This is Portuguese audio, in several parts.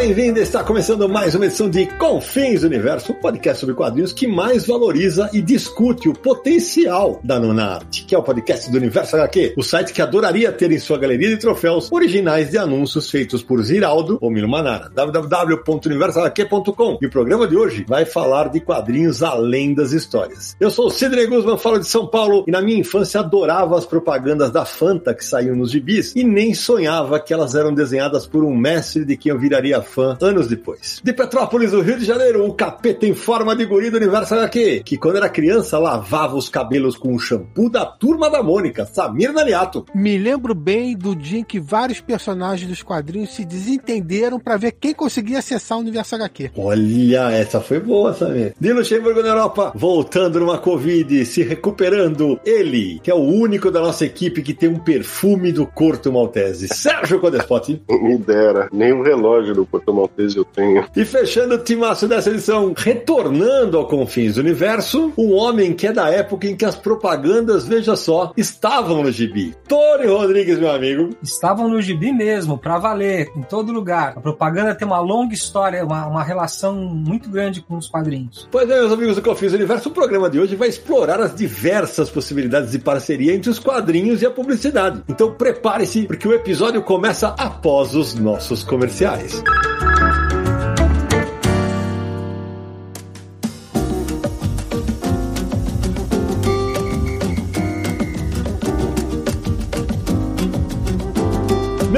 Bem-vindo! Está começando mais uma edição de Confins Universo, um podcast sobre quadrinhos que mais valoriza e discute o potencial da nona arte, que é o podcast do Universo HQ, o site que adoraria ter em sua galeria de troféus originais de anúncios feitos por Ziraldo ou Milo Manara, www.universohq.com. E o programa de hoje vai falar de quadrinhos além das histórias. Eu sou o Sidney Guzman, falo de São Paulo e na minha infância adorava as propagandas da Fanta que saíam nos gibis e nem sonhava que elas eram desenhadas por um mestre de quem eu viraria fã anos depois. De Petrópolis, no Rio de Janeiro, o capeta em forma de guri do universo HQ, que quando era criança lavava os cabelos com o shampoo da turma da Mônica, Samir Naliato. Me lembro bem do dia em que vários personagens dos quadrinhos se desentenderam para ver quem conseguia acessar o universo HQ. Olha, essa foi boa, Samir. De Luxemburgo na Europa, voltando numa Covid, se recuperando, ele, que é o único da nossa equipe que tem um perfume do Corto Maltese, Sérgio Codespot. Me dera, nem um relógio do Corto Porto Maltese eu tenho. E fechando o timaço dessa edição, retornando ao Confins do Universo, um homem que é da época em que as propagandas, veja só, estavam no gibi. Tony Rodrigues, meu amigo. Estavam no gibi mesmo, pra valer, em todo lugar. A propaganda tem uma longa história, uma, uma relação muito grande com os quadrinhos. Pois é, meus amigos do Confins do Universo, o programa de hoje vai explorar as diversas possibilidades de parceria entre os quadrinhos e a publicidade. Então prepare-se, porque o episódio começa após os nossos comerciais.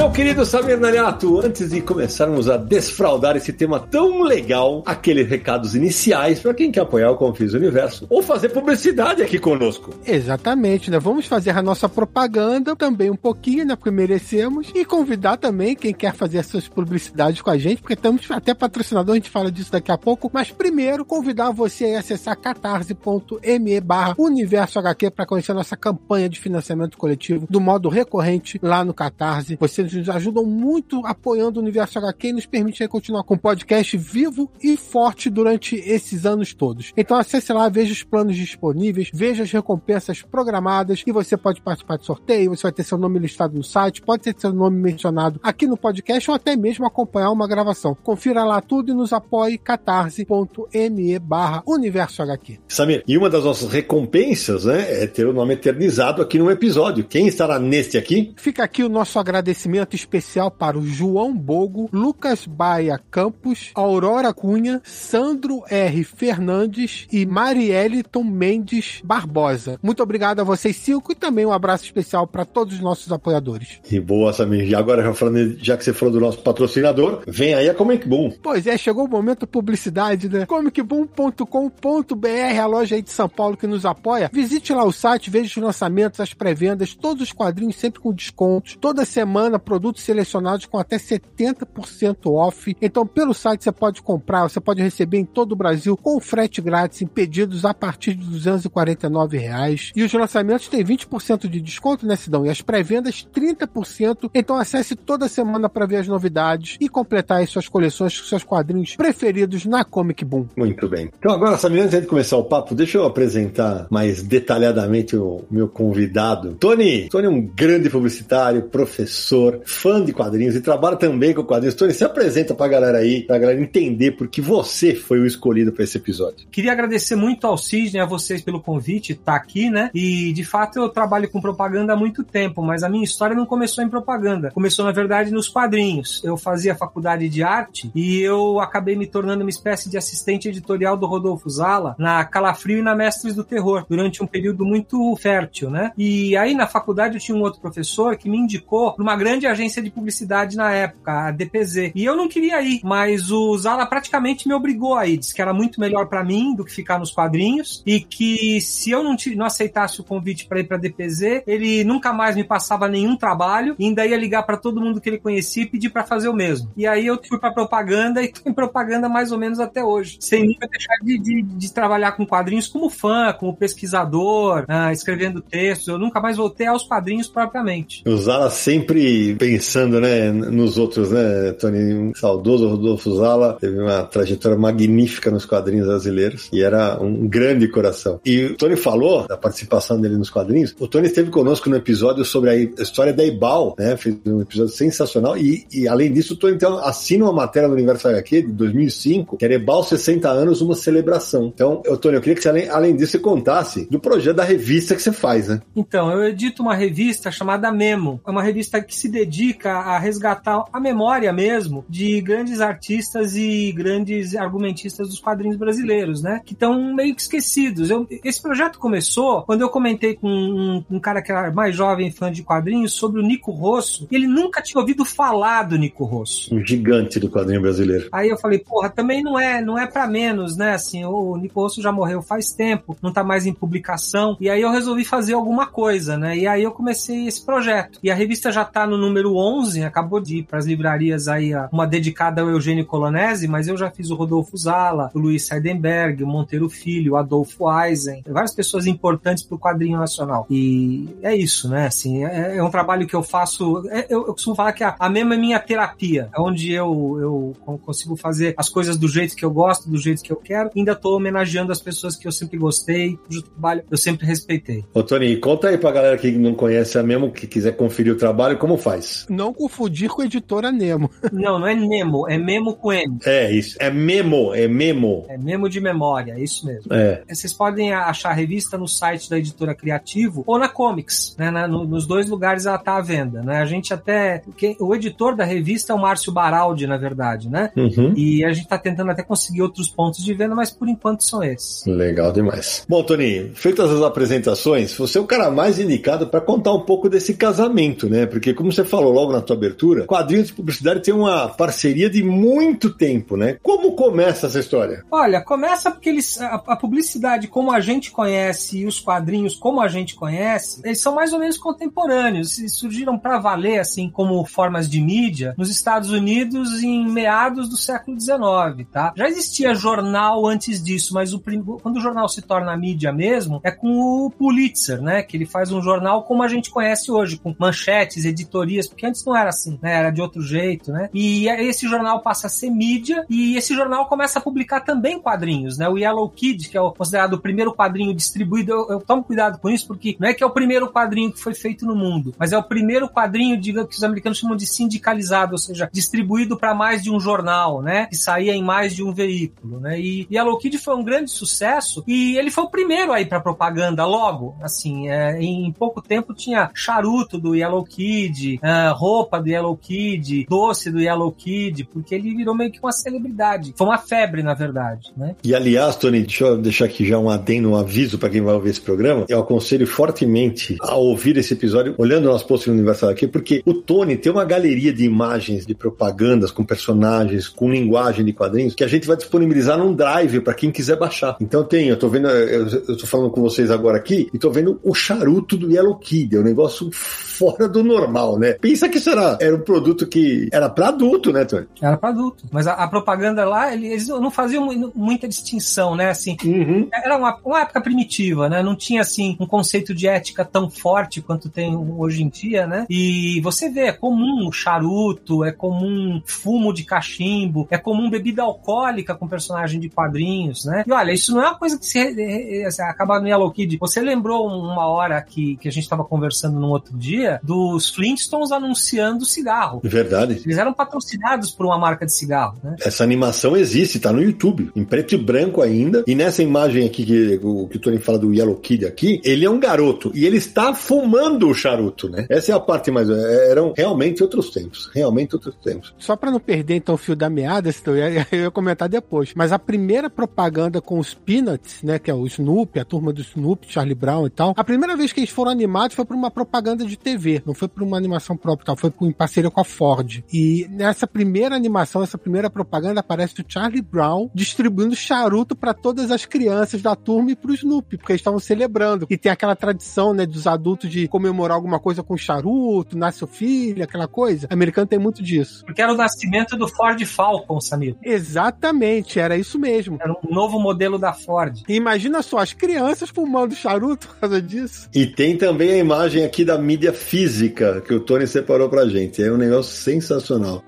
Meu querido Samir Naliato, antes de começarmos a desfraudar esse tema tão legal, aqueles recados iniciais para quem quer apoiar o Confis Universo ou fazer publicidade aqui conosco. Exatamente, né? Vamos fazer a nossa propaganda também um pouquinho, né? Porque merecemos e convidar também quem quer fazer as suas publicidades com a gente, porque estamos até patrocinador, a gente fala disso daqui a pouco, mas primeiro convidar você a acessar catarse.me barra Universo HQ para conhecer a nossa campanha de financiamento coletivo do modo recorrente lá no Catarse. Você nos ajudam muito apoiando o Universo HQ e nos permitem continuar com o podcast vivo e forte durante esses anos todos. Então acesse lá, veja os planos disponíveis, veja as recompensas programadas e você pode participar de sorteio, você vai ter seu nome listado no site, pode ter seu nome mencionado aqui no podcast ou até mesmo acompanhar uma gravação. Confira lá tudo e nos apoie catarse.me barra Universo HQ. Samir, e uma das nossas recompensas né, é ter o nome eternizado aqui no episódio. Quem estará neste aqui? Fica aqui o nosso agradecimento agradecimento especial para o João Bogo, Lucas Baia Campos, Aurora Cunha, Sandro R. Fernandes e Marieliton Mendes Barbosa. Muito obrigado a vocês cinco e também um abraço especial para todos os nossos apoiadores. E boa, Samir. E agora, já, falando, já que você falou do nosso patrocinador, vem aí a Comic Boom. Pois é, chegou o momento da publicidade, né? comicboom.com.br, a loja aí de São Paulo que nos apoia. Visite lá o site, veja os lançamentos, as pré-vendas, todos os quadrinhos sempre com descontos. Toda semana produtos selecionados com até 70% off. Então, pelo site você pode comprar, você pode receber em todo o Brasil com frete grátis em pedidos a partir de 249 reais. E os lançamentos têm 20% de desconto, né, Sidão? E as pré-vendas 30%. Então, acesse toda semana para ver as novidades e completar as suas coleções com seus quadrinhos preferidos na Comic Boom. Muito bem. Então, agora, Samir, antes de começar o papo, deixa eu apresentar mais detalhadamente o meu convidado. Tony! Tony é um grande publicitário, professor, fã de quadrinhos e trabalha também com quadrinhos. Tony, se apresenta pra galera aí, pra galera entender por que você foi o escolhido para esse episódio. Queria agradecer muito ao Cisne, a vocês pelo convite, tá aqui, né? E de fato eu trabalho com propaganda há muito tempo, mas a minha história não começou em propaganda. Começou, na verdade, nos quadrinhos. Eu fazia faculdade de arte e eu acabei me tornando uma espécie de assistente editorial do Rodolfo Zala na Calafrio e na Mestres do Terror, durante um período muito fértil, né? E aí na faculdade eu tinha um outro professor que me indicou uma grande grande agência de publicidade na época, a DPZ. E eu não queria ir, mas o Zala praticamente me obrigou a ir. Disse que era muito melhor para mim do que ficar nos quadrinhos e que se eu não, não aceitasse o convite para ir para DPZ, ele nunca mais me passava nenhum trabalho e ainda ia ligar para todo mundo que ele conhecia e pedir para fazer o mesmo. E aí eu fui para propaganda e tô em propaganda mais ou menos até hoje, sem nunca deixar de, de, de trabalhar com quadrinhos como fã, como pesquisador, ah, escrevendo textos. Eu nunca mais voltei aos quadrinhos propriamente. O Zala sempre pensando, né, nos outros, né, Tony? Saudoso Rodolfo Zala teve uma trajetória magnífica nos quadrinhos brasileiros e era um grande coração. E o Tony falou da participação dele nos quadrinhos. O Tony esteve conosco no episódio sobre a história da Ibal, né? Fez um episódio sensacional e, e além disso, o Tony então assina uma matéria do Universo HQ de 2005, que era Ebal 60 anos, uma celebração. Então, eu, Tony, eu queria que você, além, além disso, você contasse do projeto da revista que você faz, né? Então, eu edito uma revista chamada Memo. É uma revista que se dedica a resgatar a memória mesmo de grandes artistas e grandes argumentistas dos quadrinhos brasileiros, né? Que estão meio que esquecidos. Eu, esse projeto começou quando eu comentei com um, um, cara que era mais jovem, fã de quadrinhos, sobre o Nico Rosso. Ele nunca tinha ouvido falar do Nico Rosso. Um gigante do quadrinho brasileiro. Aí eu falei, porra, também não é, não é para menos, né? Assim, o Nico Rosso já morreu faz tempo, não tá mais em publicação. E aí eu resolvi fazer alguma coisa, né? E aí eu comecei esse projeto. E a revista já tá no número 11, acabou de ir para as livrarias aí, uma dedicada ao Eugênio Colonese, mas eu já fiz o Rodolfo Zala, o Luiz Seidenberg, o Monteiro Filho, o Adolfo Eisen, várias pessoas importantes para o quadrinho nacional. E é isso, né? Assim, é, é um trabalho que eu faço. É, eu, eu, costumo falar que a, a mesma é minha terapia, é onde eu, eu consigo fazer as coisas do jeito que eu gosto, do jeito que eu quero. Ainda estou homenageando as pessoas que eu sempre gostei, cujo trabalho eu sempre respeitei. Ô, Tony, conta aí pra galera que não conhece a Memo, que quiser conferir o trabalho, como faz? Não confundir com a editora Nemo. Não, não é Nemo, é Memo com M. É isso, é Memo, é Memo. É Memo de memória, é isso mesmo. É. Vocês podem achar a revista no site da editora Criativo ou na Comics, né? Na, no, nos dois lugares ela tá à venda, né? A gente até. Quem, o editor da revista é o Márcio Baraldi, na verdade, né? Uhum. E a gente tá tentando até conseguir outros pontos de venda, mas por enquanto são esses. Legal demais. Bom, Tony, feitas as apresentações, você é o cara mais indicado para contar um pouco desse casamento, né? Porque, como você falou logo na tua abertura, quadrinhos de publicidade tem uma parceria de muito tempo, né? Como começa essa história? Olha, começa porque eles, a, a publicidade como a gente conhece e os quadrinhos como a gente conhece, eles são mais ou menos contemporâneos. Eles surgiram para valer, assim, como formas de mídia nos Estados Unidos em meados do século XIX, tá? Já existia jornal antes disso, mas o, quando o jornal se torna mídia mesmo, é com o Pulitzer, né? Que ele faz um jornal como a gente conhece hoje, com manchetes, editorias, porque antes não era assim, né? Era de outro jeito, né? E esse jornal passa a ser mídia e esse jornal começa a publicar também quadrinhos, né? O Yellow Kid, que é considerado o primeiro quadrinho distribuído, eu, eu tomo cuidado com isso, porque não é que é o primeiro quadrinho que foi feito no mundo, mas é o primeiro quadrinho, diga que os americanos chamam de sindicalizado, ou seja, distribuído para mais de um jornal, né? Que saía em mais de um veículo, né? E Yellow Kid foi um grande sucesso e ele foi o primeiro aí para propaganda logo, assim, é, em pouco tempo tinha charuto do Yellow Kid, é, roupa do Yellow Kid, doce do Yellow Kid, porque ele virou meio que uma celebridade. Foi uma febre, na verdade, né? E aliás, Tony, deixa eu deixar aqui já um adendo, um aviso para quem vai ouvir esse programa. Eu aconselho fortemente a ouvir esse episódio olhando o nosso post no Universal aqui, porque o Tony tem uma galeria de imagens, de propagandas com personagens, com linguagem de quadrinhos, que a gente vai disponibilizar num drive para quem quiser baixar. Então tem, eu tô vendo, eu, eu tô falando com vocês agora aqui e tô vendo o charuto do Yellow Kid, é um negócio fora do normal, né? Pensa que isso era, era um produto que era para adulto, né, Tony? Era para adulto. Mas a, a, propaganda lá, eles não faziam muita distinção, né? Assim, uhum. era uma, uma época primitiva, né? Não tinha assim um conceito de ética tão forte quanto tem hoje em dia, né? E você vê, é comum charuto, é comum fumo de cachimbo, é comum bebida alcoólica com personagem de quadrinhos, né? E olha, isso não é uma coisa que se, se acaba no Yellow Kid. Você lembrou uma hora que, que a gente estava conversando num outro dia dos Flintstones anunciando cigarro. Verdade. Eles eram patrocinados por uma marca de cigarro, né? Essa animação existe, tá no YouTube, em preto e branco ainda. E nessa imagem aqui que o, que o Tony fala do Yellow Kid aqui, ele é um garoto e ele está fumando o charuto, né? Essa é a parte mais. É, eram realmente outros tempos. Realmente outros tempos. Só para não perder então o fio da meada, eu ia, eu ia comentar depois. Mas a primeira propaganda com os Peanuts, né? Que é o Snoopy, a turma do Snoopy, Charlie Brown e tal. A primeira vez que eles foram animados foi por uma propaganda de TV, não foi por uma animação animação própria, tal, foi em parceria com a Ford. E nessa primeira animação, essa primeira propaganda, aparece o Charlie Brown distribuindo charuto para todas as crianças da turma e pro Snoopy, porque eles estavam celebrando. E tem aquela tradição, né, dos adultos de comemorar alguma coisa com charuto, nasce o filho, aquela coisa. O americano tem muito disso. Porque era o nascimento do Ford Falcon, Samir. Exatamente, era isso mesmo. Era um novo modelo da Ford. E imagina só, as crianças fumando charuto por causa disso. E tem também a imagem aqui da mídia física que o Tony separou pra gente. É um negócio sensacional.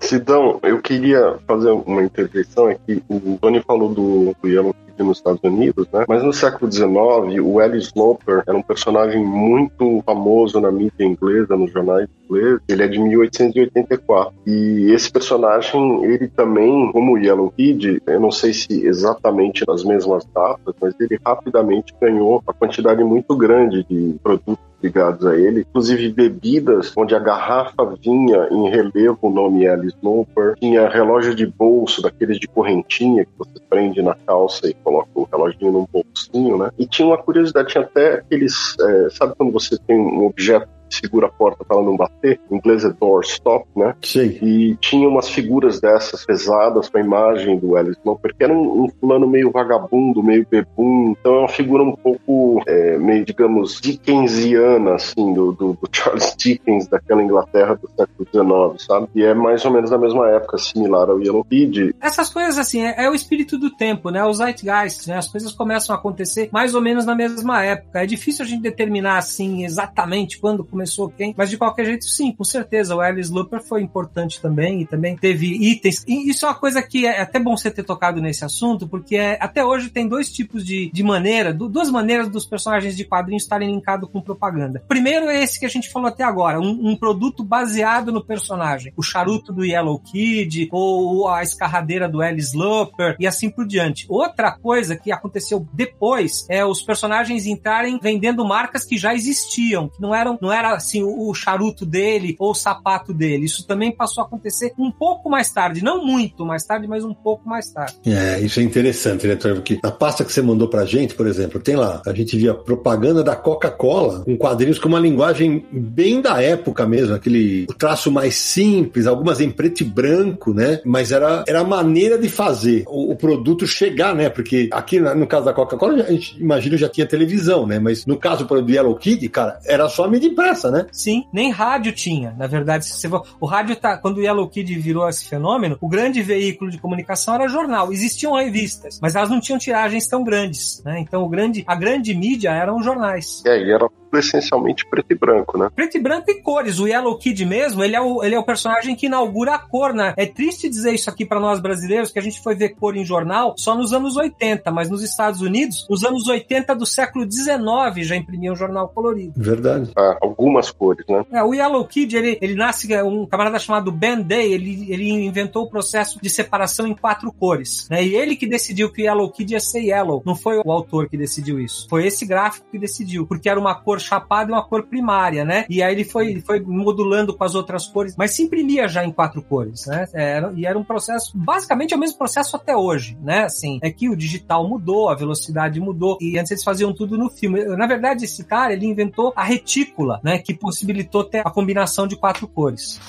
Sidão, eu queria fazer uma intervenção aqui. O Tony falou do, do Kid nos Estados Unidos, né? Mas no século XIX, o Ellis Sloper era um personagem muito famoso na mídia inglesa, nos jornais ingleses. Ele é de 1884. E esse personagem, ele também, como o Yellow Kid, eu não sei se exatamente nas mesmas datas, mas ele rapidamente ganhou uma quantidade muito grande de produtos ligados a ele, inclusive bebidas onde a garrafa vinha em relevo o nome Alice Sloper, tinha relógio de bolso, daqueles de correntinha que você prende na calça e coloca o reloginho num bolsinho, né? E tinha uma curiosidade, tinha até aqueles, é, sabe quando você tem um objeto segura a porta para ela não bater. Em inglês é doorstop, né? Sim. E tinha umas figuras dessas pesadas com a imagem do Alice Sloper, que era um, um fulano meio vagabundo, meio bebum. Então é uma figura um pouco, é, meio, digamos, dickensiana, assim, do, do, do, Charles Dickens, daquela Inglaterra do século XIX, sabe? E é mais ou menos da mesma época, similar ao Yellow Kid. Essas coisas, assim, é, é o espírito do tempo, né? Os zeitgeist, né? As coisas começam a acontecer mais ou menos na mesma época. É difícil a gente determinar, assim, exatamente quando começou começou quem, mas de qualquer jeito, sim, com certeza. O Alice Looper foi importante também e também teve itens. E isso é uma coisa que é até bom você ter tocado nesse assunto, porque é, até hoje tem dois tipos de, de maneira, duas maneiras dos personagens de quadrinhos estarem linkados com propaganda. Primeiro é esse que a gente falou até agora, um, um produto baseado no personagem. O charuto do Yellow Kid, ou a escarradeira do Alice Looper, e assim por diante. Outra coisa que aconteceu depois é os personagens entrarem vendendo marcas que já existiam, que não eram, não era assim o, charuto dele ou o sapato dele. Isso também passou a acontecer um pouco mais tarde, não muito mais tarde, mas um pouco mais tarde. É, isso é interessante, né? Porque na pasta que você mandou pra gente, por exemplo, tem lá, a gente via propaganda da Coca-Cola, com quadrinhos com uma linguagem bem da época mesmo, aquele traço mais simples, algumas em preto e branco, né? Mas era, era a maneira de fazer o, o produto chegar, né? Porque aqui no caso da Coca-Cola, a gente imagina já tinha televisão, né? Mas no caso do Yellow Kid, cara, era só a mídia né? Sim, nem rádio tinha. Na verdade, se você for, o rádio tá quando o Yellow Kid virou esse fenômeno, o grande veículo de comunicação era jornal. Existiam revistas, mas elas não tinham tiragens tão grandes, né? Então o grande, a grande mídia eram os jornais. É, e era essencialmente preto e branco, né? Preto e branco e cores. O Yellow Kid mesmo, ele é o, ele é o personagem que inaugura a cor, né? É triste dizer isso aqui para nós brasileiros, que a gente foi ver cor em jornal só nos anos 80, mas nos Estados Unidos, nos anos 80 do século 19 já imprimiam um jornal colorido. Verdade. Ah, algumas cores, né? É, o Yellow Kid, ele, ele nasce, é um camarada chamado Ben Day, ele, ele inventou o processo de separação em quatro cores, né? E ele que decidiu que o Yellow Kid ia ser yellow. Não foi o autor que decidiu isso. Foi esse gráfico que decidiu, porque era uma cor chapada e uma cor primária, né? E aí ele foi, foi modulando com as outras cores, mas se imprimia já em quatro cores, né? Era, e era um processo, basicamente é o mesmo processo até hoje, né? Assim, é que o digital mudou, a velocidade mudou, e antes eles faziam tudo no filme. Na verdade, esse cara, ele inventou a retícula, né? Que possibilitou ter a combinação de quatro cores.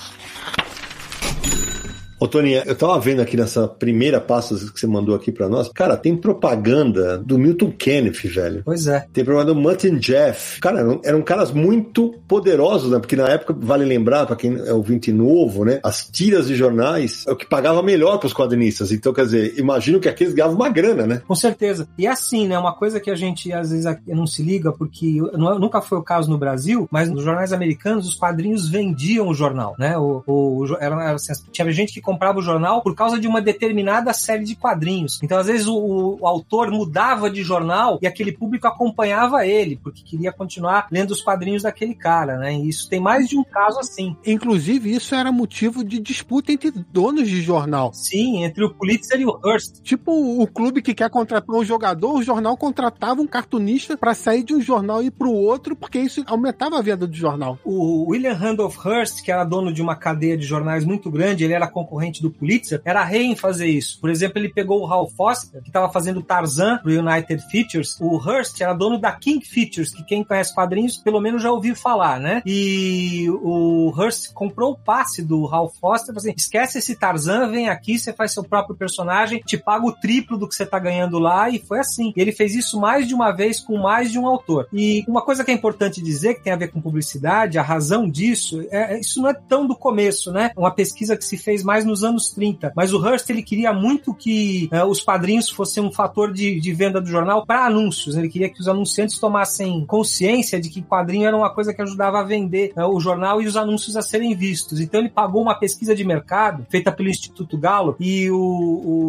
Ô, Toninha, eu tava vendo aqui nessa primeira pasta que você mandou aqui pra nós. Cara, tem propaganda do Milton Kenneth, velho. Pois é. Tem propaganda do Martin Jeff. Cara, eram, eram caras muito poderosos, né? Porque na época, vale lembrar, pra quem é ouvinte novo, né? As tiras de jornais é o que pagava melhor pros quadrinistas. Então, quer dizer, imagino que aqueles ganhavam uma grana, né? Com certeza. E assim, né? Uma coisa que a gente às vezes não se liga, porque não, nunca foi o caso no Brasil, mas nos jornais americanos, os quadrinhos vendiam o jornal, né? O, o, era assim, tinha gente que comprava o jornal por causa de uma determinada série de quadrinhos. Então, às vezes, o, o, autor mudava de jornal e aquele público acompanhava ele, porque queria continuar lendo os quadrinhos daquele cara, né? E isso tem mais de um caso assim. Inclusive, isso era motivo de disputa entre donos de jornal. Sim, entre o Pulitzer e o Hearst. Tipo o clube que quer contratar um jogador, o jornal contratava um cartunista para sair de um jornal e ir pro outro, porque isso aumentava a venda do jornal. O William Randolph Hearst, que era dono de uma cadeia de jornais muito grande, ele era concorrente do Pulitzer, era rei em fazer isso. Por exemplo, ele pegou o Hal Foster, que estava fazendo Tarzan pro United Features. O Hearst era dono da King Features, que quem conhece quadrinhos pelo menos já ouviu falar, né? E o Hearst comprou o passe do Hal Foster, assim, esquece esse Tarzan, vem aqui, você faz seu próprio personagem, te paga o triplo do que você tá ganhando lá, e foi assim. E ele fez isso mais de uma vez com mais de um autor. E uma coisa que é importante dizer, que tem a ver com publicidade, a razão disso, é, é isso não é tão do começo, né? Uma pesquisa que se fez mais nos anos 30. Mas o Hearst, ele queria muito que é, os quadrinhos fossem um fator de, de venda do jornal para anúncios. Ele queria que os anunciantes tomassem consciência de que quadrinho era uma coisa que ajudava a vender é, o jornal e os anúncios a serem vistos. Então ele pagou uma pesquisa de mercado feita pelo Instituto Gallup e o,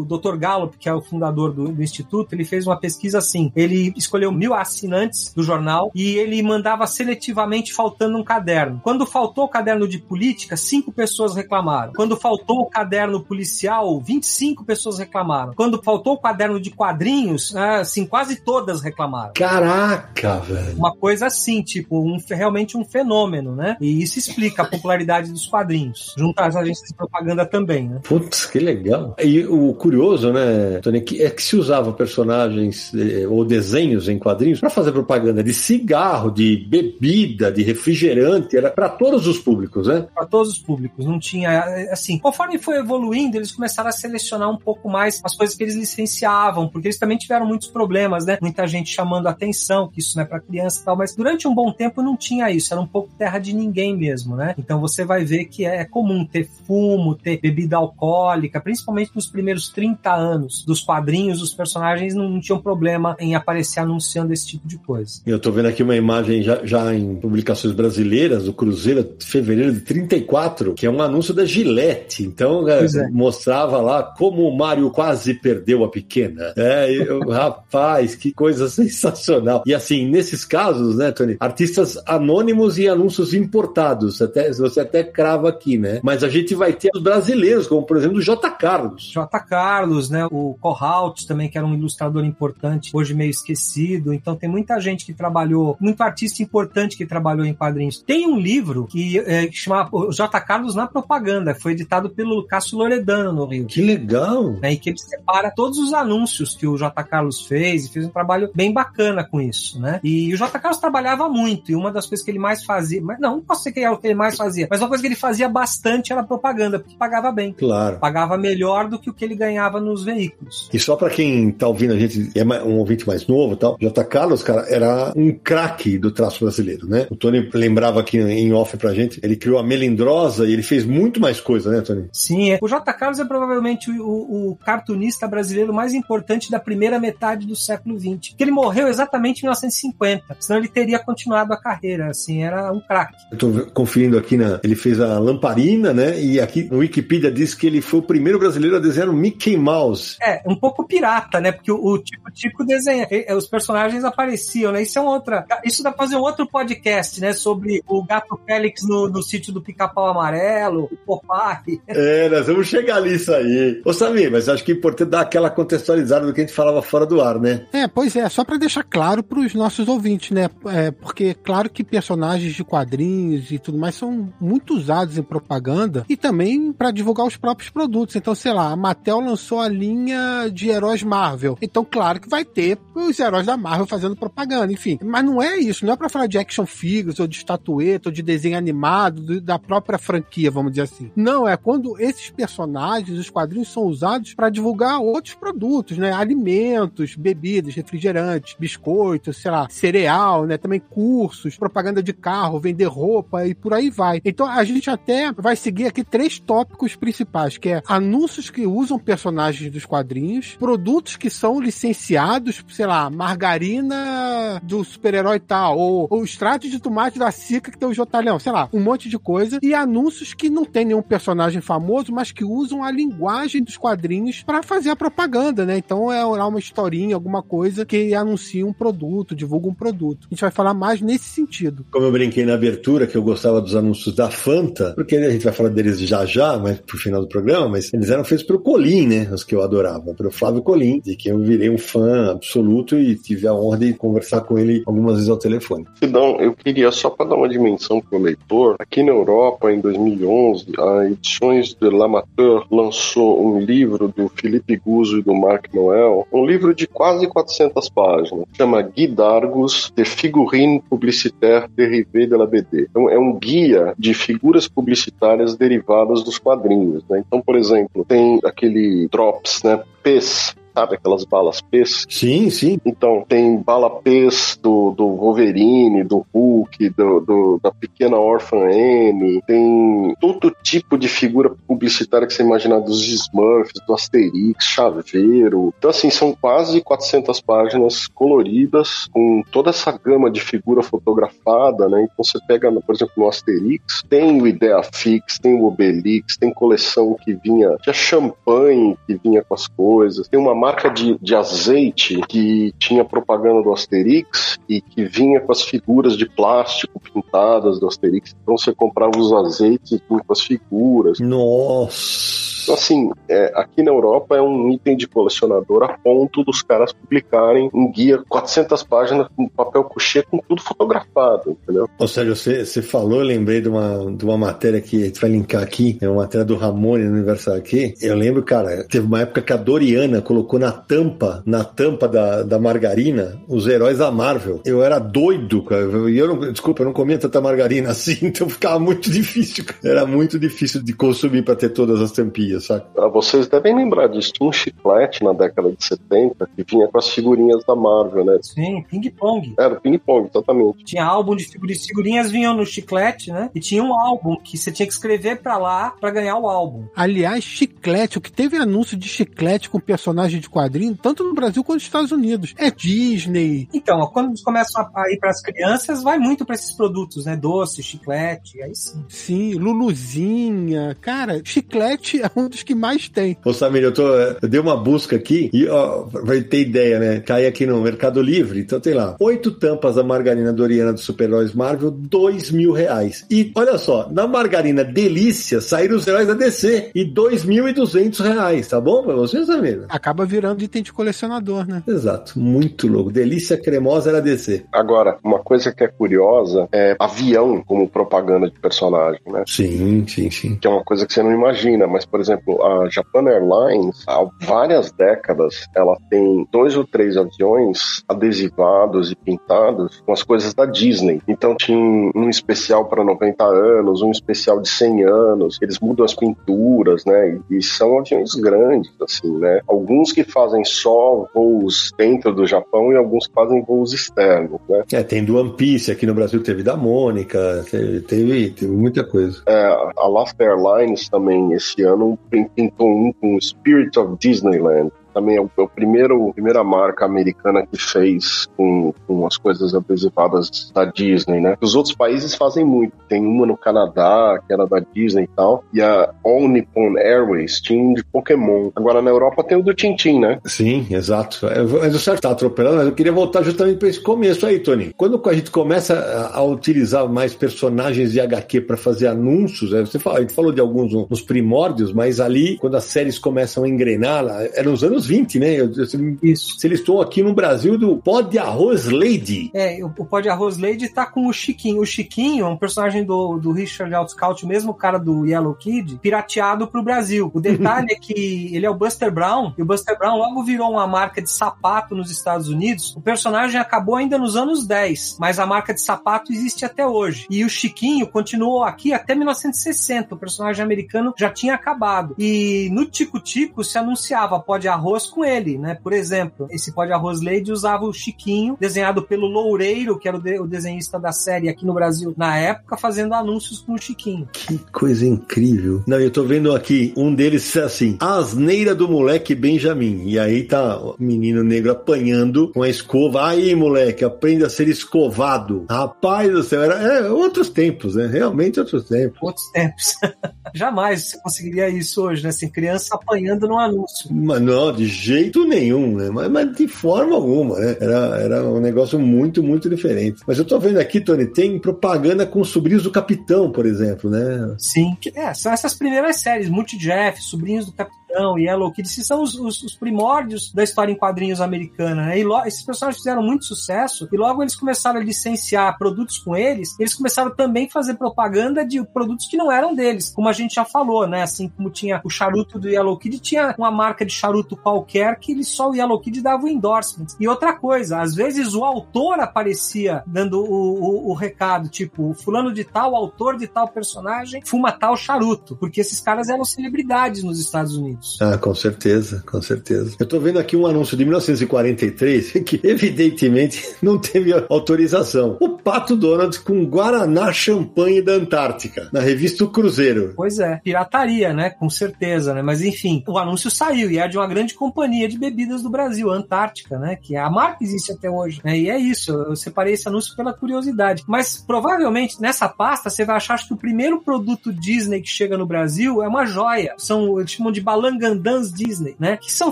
o Dr. Gallup, que é o fundador do, do Instituto, ele fez uma pesquisa assim. Ele escolheu mil assinantes do jornal e ele mandava seletivamente faltando um caderno. Quando faltou o caderno de política, cinco pessoas reclamaram. Quando faltou o caderno policial, 25 pessoas reclamaram. Quando faltou o caderno de quadrinhos, é, assim, quase todas reclamaram. Caraca, velho. Uma coisa assim, tipo, um, realmente um fenômeno, né? E isso explica a popularidade dos quadrinhos, junto às agências de propaganda também, né? Putz, que legal. E o curioso, né, Tony, é que se usava personagens eh, ou desenhos em quadrinhos para fazer propaganda de cigarro, de bebida, de refrigerante, era para todos os públicos, né? Para todos os públicos, não tinha eh, assim. Conforme foi evoluindo, eles começaram a selecionar um pouco mais as coisas que eles licenciavam, porque eles também tiveram muitos problemas, né? Muita gente chamando atenção que isso não é para criança e tal, mas durante um bom tempo não tinha isso, era um pouco terra de ninguém mesmo, né? Então você vai ver que é comum ter fumo, ter bebida alcoólica, principalmente nos primeiros 30 anos dos quadrinhos, os personagens não tinham problema em aparecer anunciando esse tipo de coisa. Eu tô vendo aqui uma imagem já, já em publicações brasileiras do Cruzeiro, fevereiro de 34, que é um anúncio da Gillette. Então, é, é. mostrava lá como o Mário quase perdeu a pequena. É, eu, rapaz, que coisa sensacional. E assim, nesses casos, né, Tony, artistas anônimos e anúncios importados. Até, você até crava aqui, né? Mas a gente vai ter os brasileiros, como por exemplo o J. Carlos. J. Carlos, né? O Corralt também, que era um ilustrador importante, hoje meio esquecido. Então tem muita gente que trabalhou, muito artista importante que trabalhou em quadrinhos. Tem um livro que, é, que chama J. Carlos na Propaganda, foi editado pelo Cássio Loredano no Rio. Que legal! Né, e que ele separa todos os anúncios que o J. Carlos fez e fez um trabalho bem bacana com isso, né? E o J. Carlos trabalhava muito, e uma das coisas que ele mais fazia, mas não, não posso ser que era o que ele mais fazia, mas uma coisa que ele fazia bastante era propaganda, porque pagava bem. Claro. Pagava melhor do que o que ele ganhava nos veículos. E só para quem tá ouvindo a gente, é um ouvinte mais novo tal, J. Carlos, cara, era um craque do traço brasileiro, né? O Tony lembrava aqui em off pra gente, ele criou a Melindrosa e ele fez muito mais coisa, né, Tony? Sim, é. o J. Carlos é provavelmente o, o cartunista brasileiro mais importante da primeira metade do século XX. Que ele morreu exatamente em 1950, senão ele teria continuado a carreira, assim, era um craque. Eu tô conferindo aqui, na, ele fez a Lamparina, né? E aqui no Wikipedia diz que ele foi o primeiro brasileiro a desenhar o Mickey Mouse. É, um pouco pirata, né? Porque o, o tipo, tipo desenha, os personagens apareciam, né? Isso é outra, isso dá pra fazer um outro podcast, né? Sobre o gato Félix no, no sítio do Pica-Pau Amarelo, o Popeye. É, vamos chegar ali isso aí. Ô Samir, mas acho que é importante dar aquela contextualizada do que a gente falava fora do ar, né? É, pois é, só para deixar claro para os nossos ouvintes, né? É, porque claro que personagens de quadrinhos e tudo mais são muito usados em propaganda e também para divulgar os próprios produtos. Então, sei lá, a Mattel lançou a linha de heróis Marvel. Então, claro que vai ter os heróis da Marvel fazendo propaganda, enfim. Mas não é isso, não é para falar de action figures ou de estatueta ou de desenho animado da própria franquia, vamos dizer assim. Não, é quando esses personagens, os quadrinhos são usados para divulgar outros produtos, né? Alimentos, bebidas, refrigerantes, biscoitos, sei lá, cereal, né? Também cursos, propaganda de carro, vender roupa e por aí vai. Então a gente até vai seguir aqui três tópicos principais, que é anúncios que usam personagens dos quadrinhos, produtos que são licenciados, sei lá, margarina do super-herói tal, ou, ou extrato de tomate da Sica que tem o Jotalhão, sei lá, um monte de coisa, e anúncios que não tem nenhum personagem famoso, mas que usam a linguagem dos quadrinhos para fazer a propaganda, né? Então é uma historinha, alguma coisa que anuncia um produto, divulga um produto. A gente vai falar mais nesse sentido. Como eu brinquei na abertura que eu gostava dos anúncios da Fanta, porque a gente vai falar deles já já, mas pro final do programa, mas eles eram feitos pelo Colim, né? Os que eu adorava, pelo Flávio Colim, de quem eu virei um fã absoluto e tive a honra de conversar com ele algumas vezes ao telefone. Então, eu queria só para dar uma dimensão pro leitor, aqui na Europa, em 2011, as edições De L'Amateur lançou um livro do Felipe Guzzo e do Marc Noel, um livro de quase 400 páginas, chama Guy d'Argus de Figurines Publicitaires Dérivées de la BD. Então, é um guia de figuras publicitárias derivadas dos quadrinhos. Né? Então, por exemplo, tem aquele Drops, né? PES, sabe? Aquelas balas PES. Sim, sim. Então, tem bala PES do, do Wolverine, do Hulk, do, do, da pequena Orphan Anne, tem todo tipo de figura publicitária que você imaginar dos Smurfs, do Asterix, Chaveiro. Então, assim, são quase 400 páginas coloridas, com toda essa gama de figura fotografada, né? Então, você pega, por exemplo, no Asterix, tem o Idea Fix, tem o Obelix, tem coleção que vinha, tinha champanhe que vinha com as coisas, tem uma marca de, de azeite que tinha propaganda do Asterix e que vinha com as figuras de plástico pintadas do Asterix. Então você comprava os azeites e com as figuras. Nossa! Então, assim, é, aqui na Europa é um item de colecionador a ponto dos caras publicarem um guia 400 páginas com papel couché com tudo fotografado, entendeu? Ou seja, você, você falou, eu lembrei de uma, de uma matéria que a gente vai linkar aqui, é uma matéria do Ramone no Universal aqui. Eu lembro, cara, teve uma época que a Doriana colocou na tampa, na tampa da, da margarina, os heróis da Marvel. Eu era doido, cara. E eu não, desculpa, eu não comia tanta margarina assim, então ficava muito difícil. Cara. Era muito difícil de consumir para ter todas as tampinhas, sabe? Ah, vocês devem lembrar disso. Tinha um chiclete na década de 70 que vinha com as figurinhas da Marvel, né? Sim, ping-pong. Era ping-pong, exatamente. Tinha álbum de figurinhas, figurinhas vinham no chiclete, né? E tinha um álbum que você tinha que escrever pra lá pra ganhar o álbum. Aliás, chiclete, o que teve anúncio de chiclete com personagem de quadrinho, tanto no Brasil quanto nos Estados Unidos. É Disney. Então, quando eles começam a ir pras crianças, vai muito pra esses produtos, né? Doce, chiclete, aí sim. Sim, Luluzinha. Cara, chiclete é um dos que mais tem. Ô Samir, eu, tô, eu dei uma busca aqui e ó, vai ter ideia, né? Cai aqui no Mercado Livre, então tem lá, oito tampas da margarina Doriana dos super-heróis Marvel, dois mil reais. E olha só, na margarina Delícia saíram os heróis da DC e dois mil e duzentos reais, tá bom pra você, Samir? Acaba virando item de colecionador, né? Exato, muito louco. Delícia cremosa era DC. Agora, uma coisa que é curiosa é avião como propaganda de personagem, né? Sim, sim, sim. Que é uma coisa que você não imagina, mas, por exemplo, a Japan Airlines, há várias décadas, ela tem dois ou três aviões adesivados e pintados com as coisas da Disney. Então tinha um especial para 90 anos, um especial de 100 anos, eles mudam as pinturas, né? E são aviões grandes, assim, né? Alguns que fazem só voos dentro do Japão e alguns que fazem voos externos, né? É, tem do One Piece, aqui no Brasil teve da Mônica, teve, teve, teve muita coisa. É, a Alaska Airlines também, esse ano, pintou um com Spirit of Disneyland também é o, é o primeiro primeira marca americana que fez com, com as coisas adesivadas da Disney, né? Os outros países fazem muito. Tem uma no Canadá, que era da Disney e tal, e a All Nippon Airways tinha de Pokémon. Agora na Europa tem o do Tintin, né? Sim, exato. Mas o Sérgio tá atropelando, mas eu queria voltar justamente para esse começo aí, Tony. Quando a gente começa a, a utilizar mais personagens de HQ para fazer anúncios, é, você fala, a gente falou de alguns nos primórdios, mas ali, quando as séries começam a engrenar, era nos anos 20, né? Eu, eu, Isso. Se eles estão aqui no Brasil do Pó de Arroz Lady. É, o, o Pó de Arroz Lady tá com o Chiquinho. O Chiquinho é um personagem do, do Richard Outcault, o mesmo cara do Yellow Kid, pirateado pro Brasil. O detalhe é que ele é o Buster Brown, e o Buster Brown logo virou uma marca de sapato nos Estados Unidos. O personagem acabou ainda nos anos 10, mas a marca de sapato existe até hoje. E o Chiquinho continuou aqui até 1960. O personagem americano já tinha acabado. E no Tico Tico se anunciava pó de arroz com ele, né? Por exemplo, esse pó de arroz Lady usava o Chiquinho, desenhado pelo Loureiro, que era o, de, o desenhista da série aqui no Brasil na época, fazendo anúncios com o Chiquinho. Que coisa incrível. Não, eu tô vendo aqui, um deles é assim, asneira do moleque Benjamin. E aí tá o menino negro apanhando com a escova. Aí, moleque, aprenda a ser escovado. Rapaz do céu, era é, outros tempos, né? Realmente outros tempos. Outros tempos. Jamais você conseguiria isso hoje, né? Assim, criança apanhando no anúncio. Mas não, de jeito nenhum, né? Mas, mas de forma alguma, né? Era, era um negócio muito, muito diferente. Mas eu tô vendo aqui, Tony, tem propaganda com sobrinhos do Capitão, por exemplo, né? Sim. É, são essas primeiras séries, Multi Jeff, Sobrinhos do Capitão. Capitão, Yellow Kid, esses são os, os, os primórdios da história em quadrinhos americana, né? E lo, esses personagens fizeram muito sucesso e logo eles começaram a licenciar produtos com eles, eles começaram também a fazer propaganda de produtos que não eram deles, como a gente já falou, né? Assim como tinha o charuto do Yellow Kid, tinha uma marca de charuto qualquer que ele só o Yellow Kid dava o endorsement. E outra coisa, às vezes o autor aparecia dando o, o, o recado, tipo, fulano de tal, autor de tal personagem, fuma tal charuto, porque esses caras eram celebridades nos Estados Unidos. Ah, com certeza, com certeza. Eu tô vendo aqui um anúncio de 1943 que evidentemente não teve autorização. O Pato Donald com Guaraná Champanhe da Antártica, na revista O Cruzeiro. Pois é, pirataria, né? Com certeza, né? Mas enfim, o anúncio saiu e é de uma grande companhia de bebidas do Brasil, Antártica, né? Que a marca existe até hoje. Né? E é isso, eu separei esse anúncio pela curiosidade. Mas provavelmente nessa pasta você vai achar que o primeiro produto Disney que chega no Brasil é uma joia. São, eles chamam de balangandãs Disney, né? Que são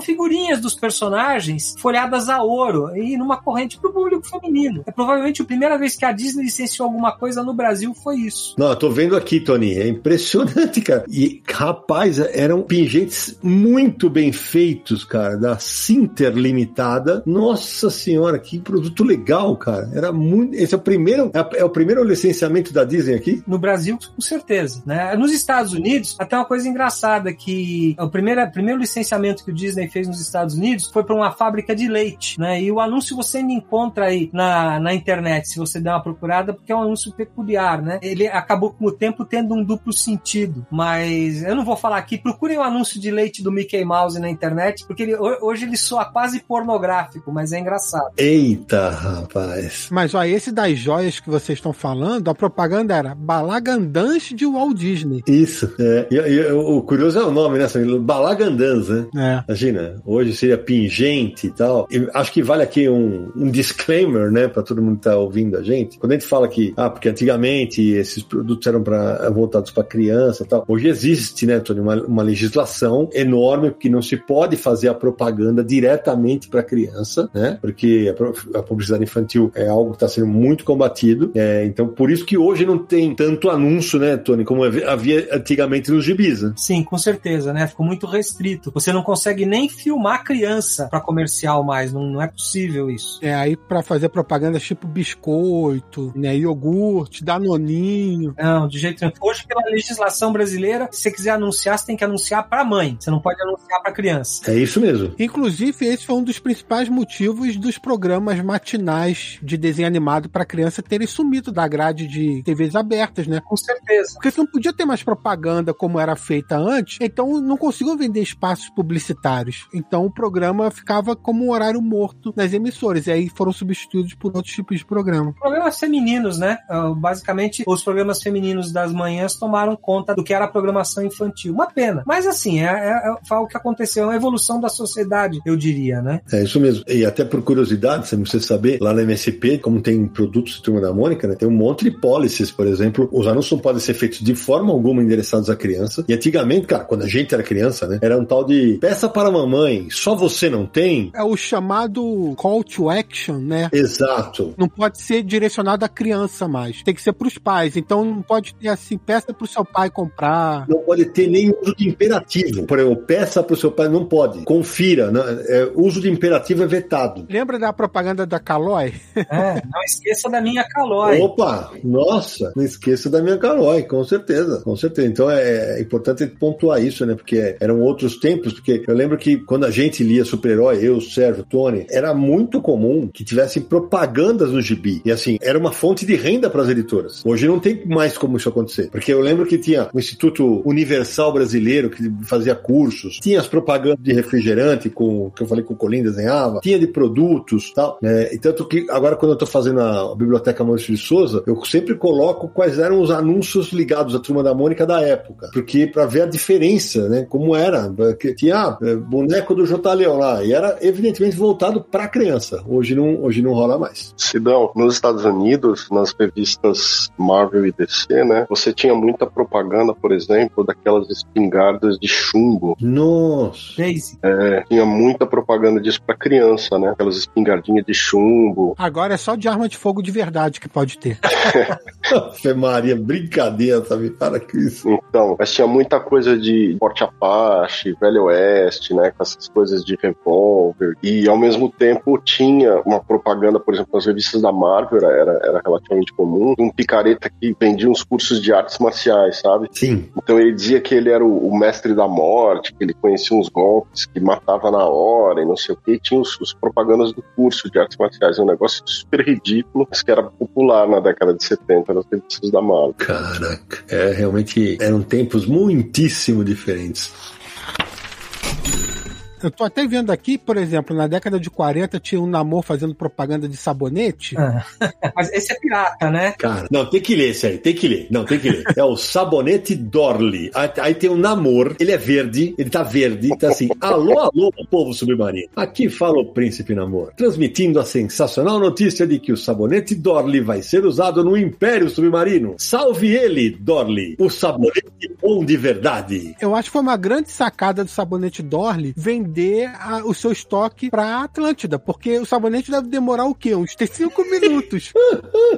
figurinhas dos personagens folhadas a ouro e numa corrente pro público feminino. É provavelmente a primeira vez que a Disney licenciou alguma coisa no Brasil foi isso. Não, eu tô vendo aqui, Tony, é impressionante, cara. E, rapaz, eram pingentes muito bem feitos, cara, da Sinter Limitada. Nossa senhora, que produto legal, cara. Era muito. Esse é o primeiro, é, é o primeiro licenciamento da Disney aqui? No Brasil, com certeza, né? Nos Estados Unidos, até uma coisa engraçada que o primeiro, primeiro licenciamento que o Disney fez nos Estados Unidos foi para uma fábrica de leite, né? E o anúncio você ainda encontra aí na, na internet, se você der uma procurada, porque é um anúncio peculiar, né? Ele acabou com o tempo tendo um duplo sentido, mas eu não vou falar aqui. Procurem o anúncio de leite do Mickey Mouse na internet, porque ele, hoje ele soa quase pornográfico, mas é engraçado. Eita, rapaz. Mas ó, esse das joias que vocês estão falando, a propaganda era Balagandãs de Walt Disney. Isso, é. E, e, o curioso é o nome, né? Balagandãs, né? É. Imagina, hoje seria pingente e tal. E acho que vale aqui um, um disclaimer, né, para todo mundo que tá ouvindo a gente. Quando a gente fala que, ah, porque antigamente esses produtos eram para voltados para criança e tal. Hoje existe, né, Tony, uma, uma legislação enorme que não se pode fazer a propaganda diretamente para criança, né? Porque a, a, publicidade infantil é algo que está sendo muito combatido. É, então, por isso que hoje não tem tanto anúncio, né, Tony, como havia antigamente nos gibis. Né? Sim, com certeza, né? Ficou muito restrito. Você não consegue nem filmar criança para comercial mais, não, não é possível isso. É, aí para fazer propaganda tipo biscoito, né, iogurte, danoninho. Não, de jeito nenhum. Hoje, pela legislação brasileira, se você quiser anunciar, você tem que anunciar para mãe. Você não pode anunciar para criança. É isso mesmo. Inclusive, esse foi um dos principais motivos dos programas matinais de desenho animado para criança terem sumido da grade de TVs abertas, né? Com certeza. Porque você não podia ter mais propaganda como era feita antes, então não conseguiam vender espaços publicitários. Então o programa ficava como um horário morto nas emissoras, e aí foram substituídos por outros tipos de programa. Programas femininos, né? Ah, basicamente, os programas femininos das manhãs tomaram conta do que era a programação infantil. Uma pena. Mas assim, é, é, é o que aconteceu, é uma evolução da sociedade, eu diria, né? É isso mesmo. E até por curiosidade, você precisa saber, lá na MSP, como tem produtos de Turma da Mônica, né? Tem um monte de policies, por exemplo. Os anúncios não podem ser feitos de forma alguma endereçados à criança. E antigamente, cara, quando a gente era criança, né? Era um tal de peça para a mamãe, só você não tem. É o chamado call to action, né? Exato. Não pode ser direcionado à criança mais. Tem que ser para os pais. Então não pode ter assim, peça para o seu pai comprar. Não pode ter nem uso de imperativo. Por exemplo, peça para o seu pai, não pode. Confira. Né? É, uso de imperativo é vetado. Lembra da propaganda da Calói? É, não esqueça da minha Calói. Opa, nossa, não esqueça da minha Calói, com certeza, com certeza. Então é, é importante pontuar isso, né? Porque eram outros tempos, porque eu lembro que quando a gente lia super-herói, eu, Sérgio, Tony, era muito comum que tivessem propagandas no gibi. E assim, era uma fonte de renda para as editoras. Hoje não tem mais como isso acontecer. Porque eu lembro que tinha o Instituto Universal Brasileiro, que fazia cursos, tinha as propagandas de refrigerante, com que eu falei com o Colim desenhava, tinha de produtos tal. Né? E tanto que agora, quando eu estou fazendo a Biblioteca Maurício de Souza, eu sempre coloco quais eram os anúncios ligados à Turma da Mônica da época. Porque para ver a diferença, né? Como era. Que tinha ah, boneco do J. Leão lá. E era evidentemente voltado para criança. Hoje não, hoje não rola mais. Sidão, nos Estados Unidos, nas revistas Marvel e DC, né? Você tinha muita propaganda, por exemplo, daquelas espingardas de chumbo. Nossa! Daisy. É, tinha muita propaganda disso para criança, né? Aquelas espingardinhas de chumbo. Agora é só de arma de fogo de verdade que pode ter. Maria, brincadeira, também, para com isso. Então, mas tinha muita coisa de Forte Apache, Velho Oeste, né? Com essas coisas de revólver. E ao mesmo tempo tinha uma propaganda, por exemplo, nas revistas da Marvel, era, era relativamente comum, um picareta que vendia uns cursos de artes marciais, sabe? Sim. Então ele dizia que ele era o, o mestre da morte, que ele conhecia uns golpes, que matava na hora e não sei o que. E tinha os, os propagandas do curso de artes marciais. É um negócio super ridículo, mas que era popular na década de 70 nas revistas da Marvel. Caraca. É, realmente eram tempos muitíssimo diferentes. Eu tô até vendo aqui, por exemplo, na década de 40 tinha um namor fazendo propaganda de sabonete. Ah. Mas esse é pirata, né? Cara, não, tem que ler esse aí, tem que ler. Não, tem que ler. É o sabonete Dorley. Aí, aí tem o namor, ele é verde, ele tá verde, tá assim, alô, alô, povo submarino. Aqui fala o príncipe namor, transmitindo a sensacional notícia de que o sabonete Dorley vai ser usado no Império Submarino. Salve ele, Dorley, o sabonete bom de verdade. Eu acho que foi uma grande sacada do sabonete Dorley vender a- o seu estoque pra Atlântida, porque o sabonete deve demorar o quê? Uns 5 minutos.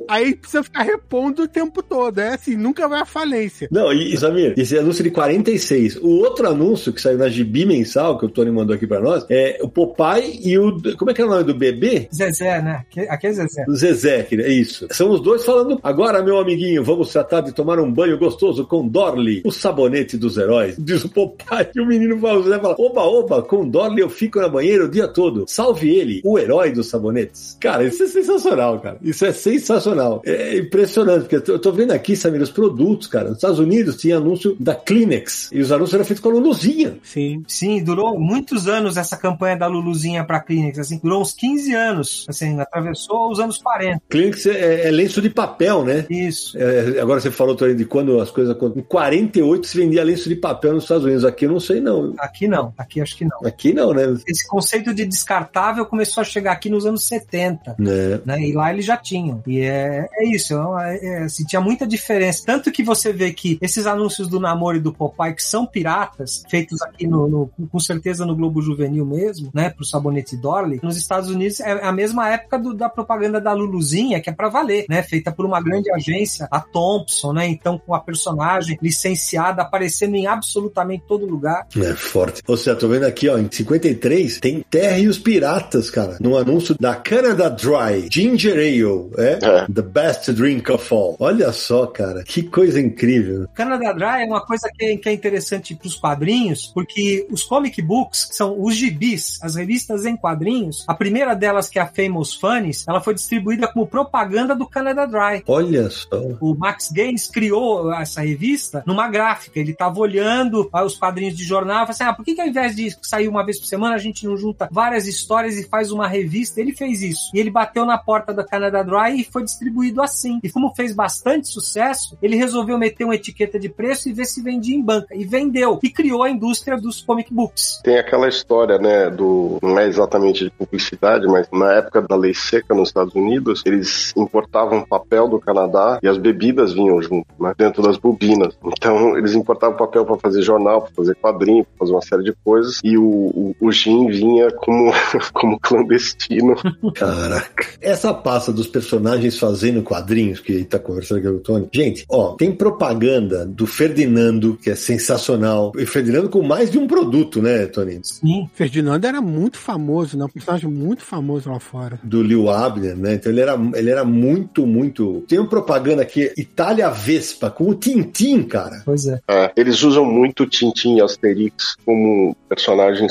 Aí precisa ficar repondo o tempo todo. É assim, nunca vai à falência. Não, e, e Samir, esse anúncio de 46. O outro anúncio que saiu na Gibi mensal, que o Tony mandou aqui pra nós, é o Popeye e o. Como é que é o nome do bebê? Zezé, né? Aque- Aquele Zezé. O Zezé, que é isso. São os dois falando. Agora, meu amiguinho, vamos tratar de tomar um banho gostoso com Dorley, o sabonete dos heróis. Diz o Popeye. E o menino fala, o Zezé fala: Oba, oba, com Dorley eu fico na banheira o dia todo. Salve ele, o herói dos sabonetes. Cara, isso é sensacional, cara. Isso é sensacional. É impressionante, porque eu tô, vendo aqui, Samir, os produtos, cara. Nos Estados Unidos tinha anúncio da Kleenex. E os anúncios eram feitos com a Luluzinha. Sim. Sim, durou muitos anos essa campanha da Luluzinha pra Kleenex, assim, durou uns 15 anos, assim, atravessou os anos 40. Kleenex é, é lenço de papel, né? Isso. É, agora você falou, Tony, de quando as coisas. Em 48 se vendia lenço de papel nos Estados Unidos. Aqui eu não sei, não. Aqui não, aqui acho que não. Aqui não, né? Esse conceito de descartável começou a chegar aqui nos anos 70. É. Né? E lá eles já tinham. E é, é isso, é, é, assim, tinha muita diferença. Tanto que você vê que esses anúncios do namoro e do Popeye, que são piratas, feitos aqui no, no- com certeza no Globo Juvenil mesmo, né? Pro sabonete Dorley, nos Estados Unidos é a mesma época do- da propaganda da Luluzinha, que é pra valer, né? Feita por uma grande agência, a Thompson, né? Então, com a personagem licenciada, aparecendo em absolutamente todo lugar. É forte. Ou seja, tô vendo aqui, ó, em 53 tem Terra e os Piratas, cara. No anúncio da Canada Dry Ginger Ale, é? É. The best drink of all. Olha só, cara, que coisa incrível. Canada Dry é uma coisa que é, que é interessante para os quadrinhos, porque os comic books, que são os gibis, as revistas em quadrinhos, a primeira delas, que é a Famous Funnies, ela foi distribuída como propaganda do Canada Dry. Olha só. O Max Gaines criou essa revista numa gráfica. Ele estava olhando ah, os quadrinhos de jornal e falou assim: ah, por que, que ao invés de sair uma vez por semana, a gente junta várias histórias e faz uma revista? Ele fez isso. E ele bateu na porta da Canada Dry e foi distribuído assim. E como fez bastante sucesso, ele resolveu meter uma etiqueta de preço e ver se vendia em banca. E vendeu. E criou a indústria dos comic books. Tem aquela história, né, do. Não é exatamente de publicidade, mas na época da lei seca nos Estados Unidos, eles importavam papel do Canadá e as bebidas vinham junto, né, dentro das bobinas. Então, eles importavam papel para fazer jornal, para fazer quadrinho, para fazer uma série de coisas, e o, o, o gin vinha como, como clandestino. Caraca. Essa pasta dos personagens fazendo quadrinhos, que tá conversando aqui com o Tony. Gente, ó, tem propaganda do Ferdinando, que é sensacional. E Ferdinando com mais de um produto, né, Tony? Sim. Ferdinando era muito famoso, né? Um personagem muito famoso lá fora. do Lil Abner, né? Então ele era, ele era muito, muito. Tem uma propaganda aqui, Itália Vespa, com o Tintim, cara. Pois é. É, eles usam muito o Tintin e Asterix como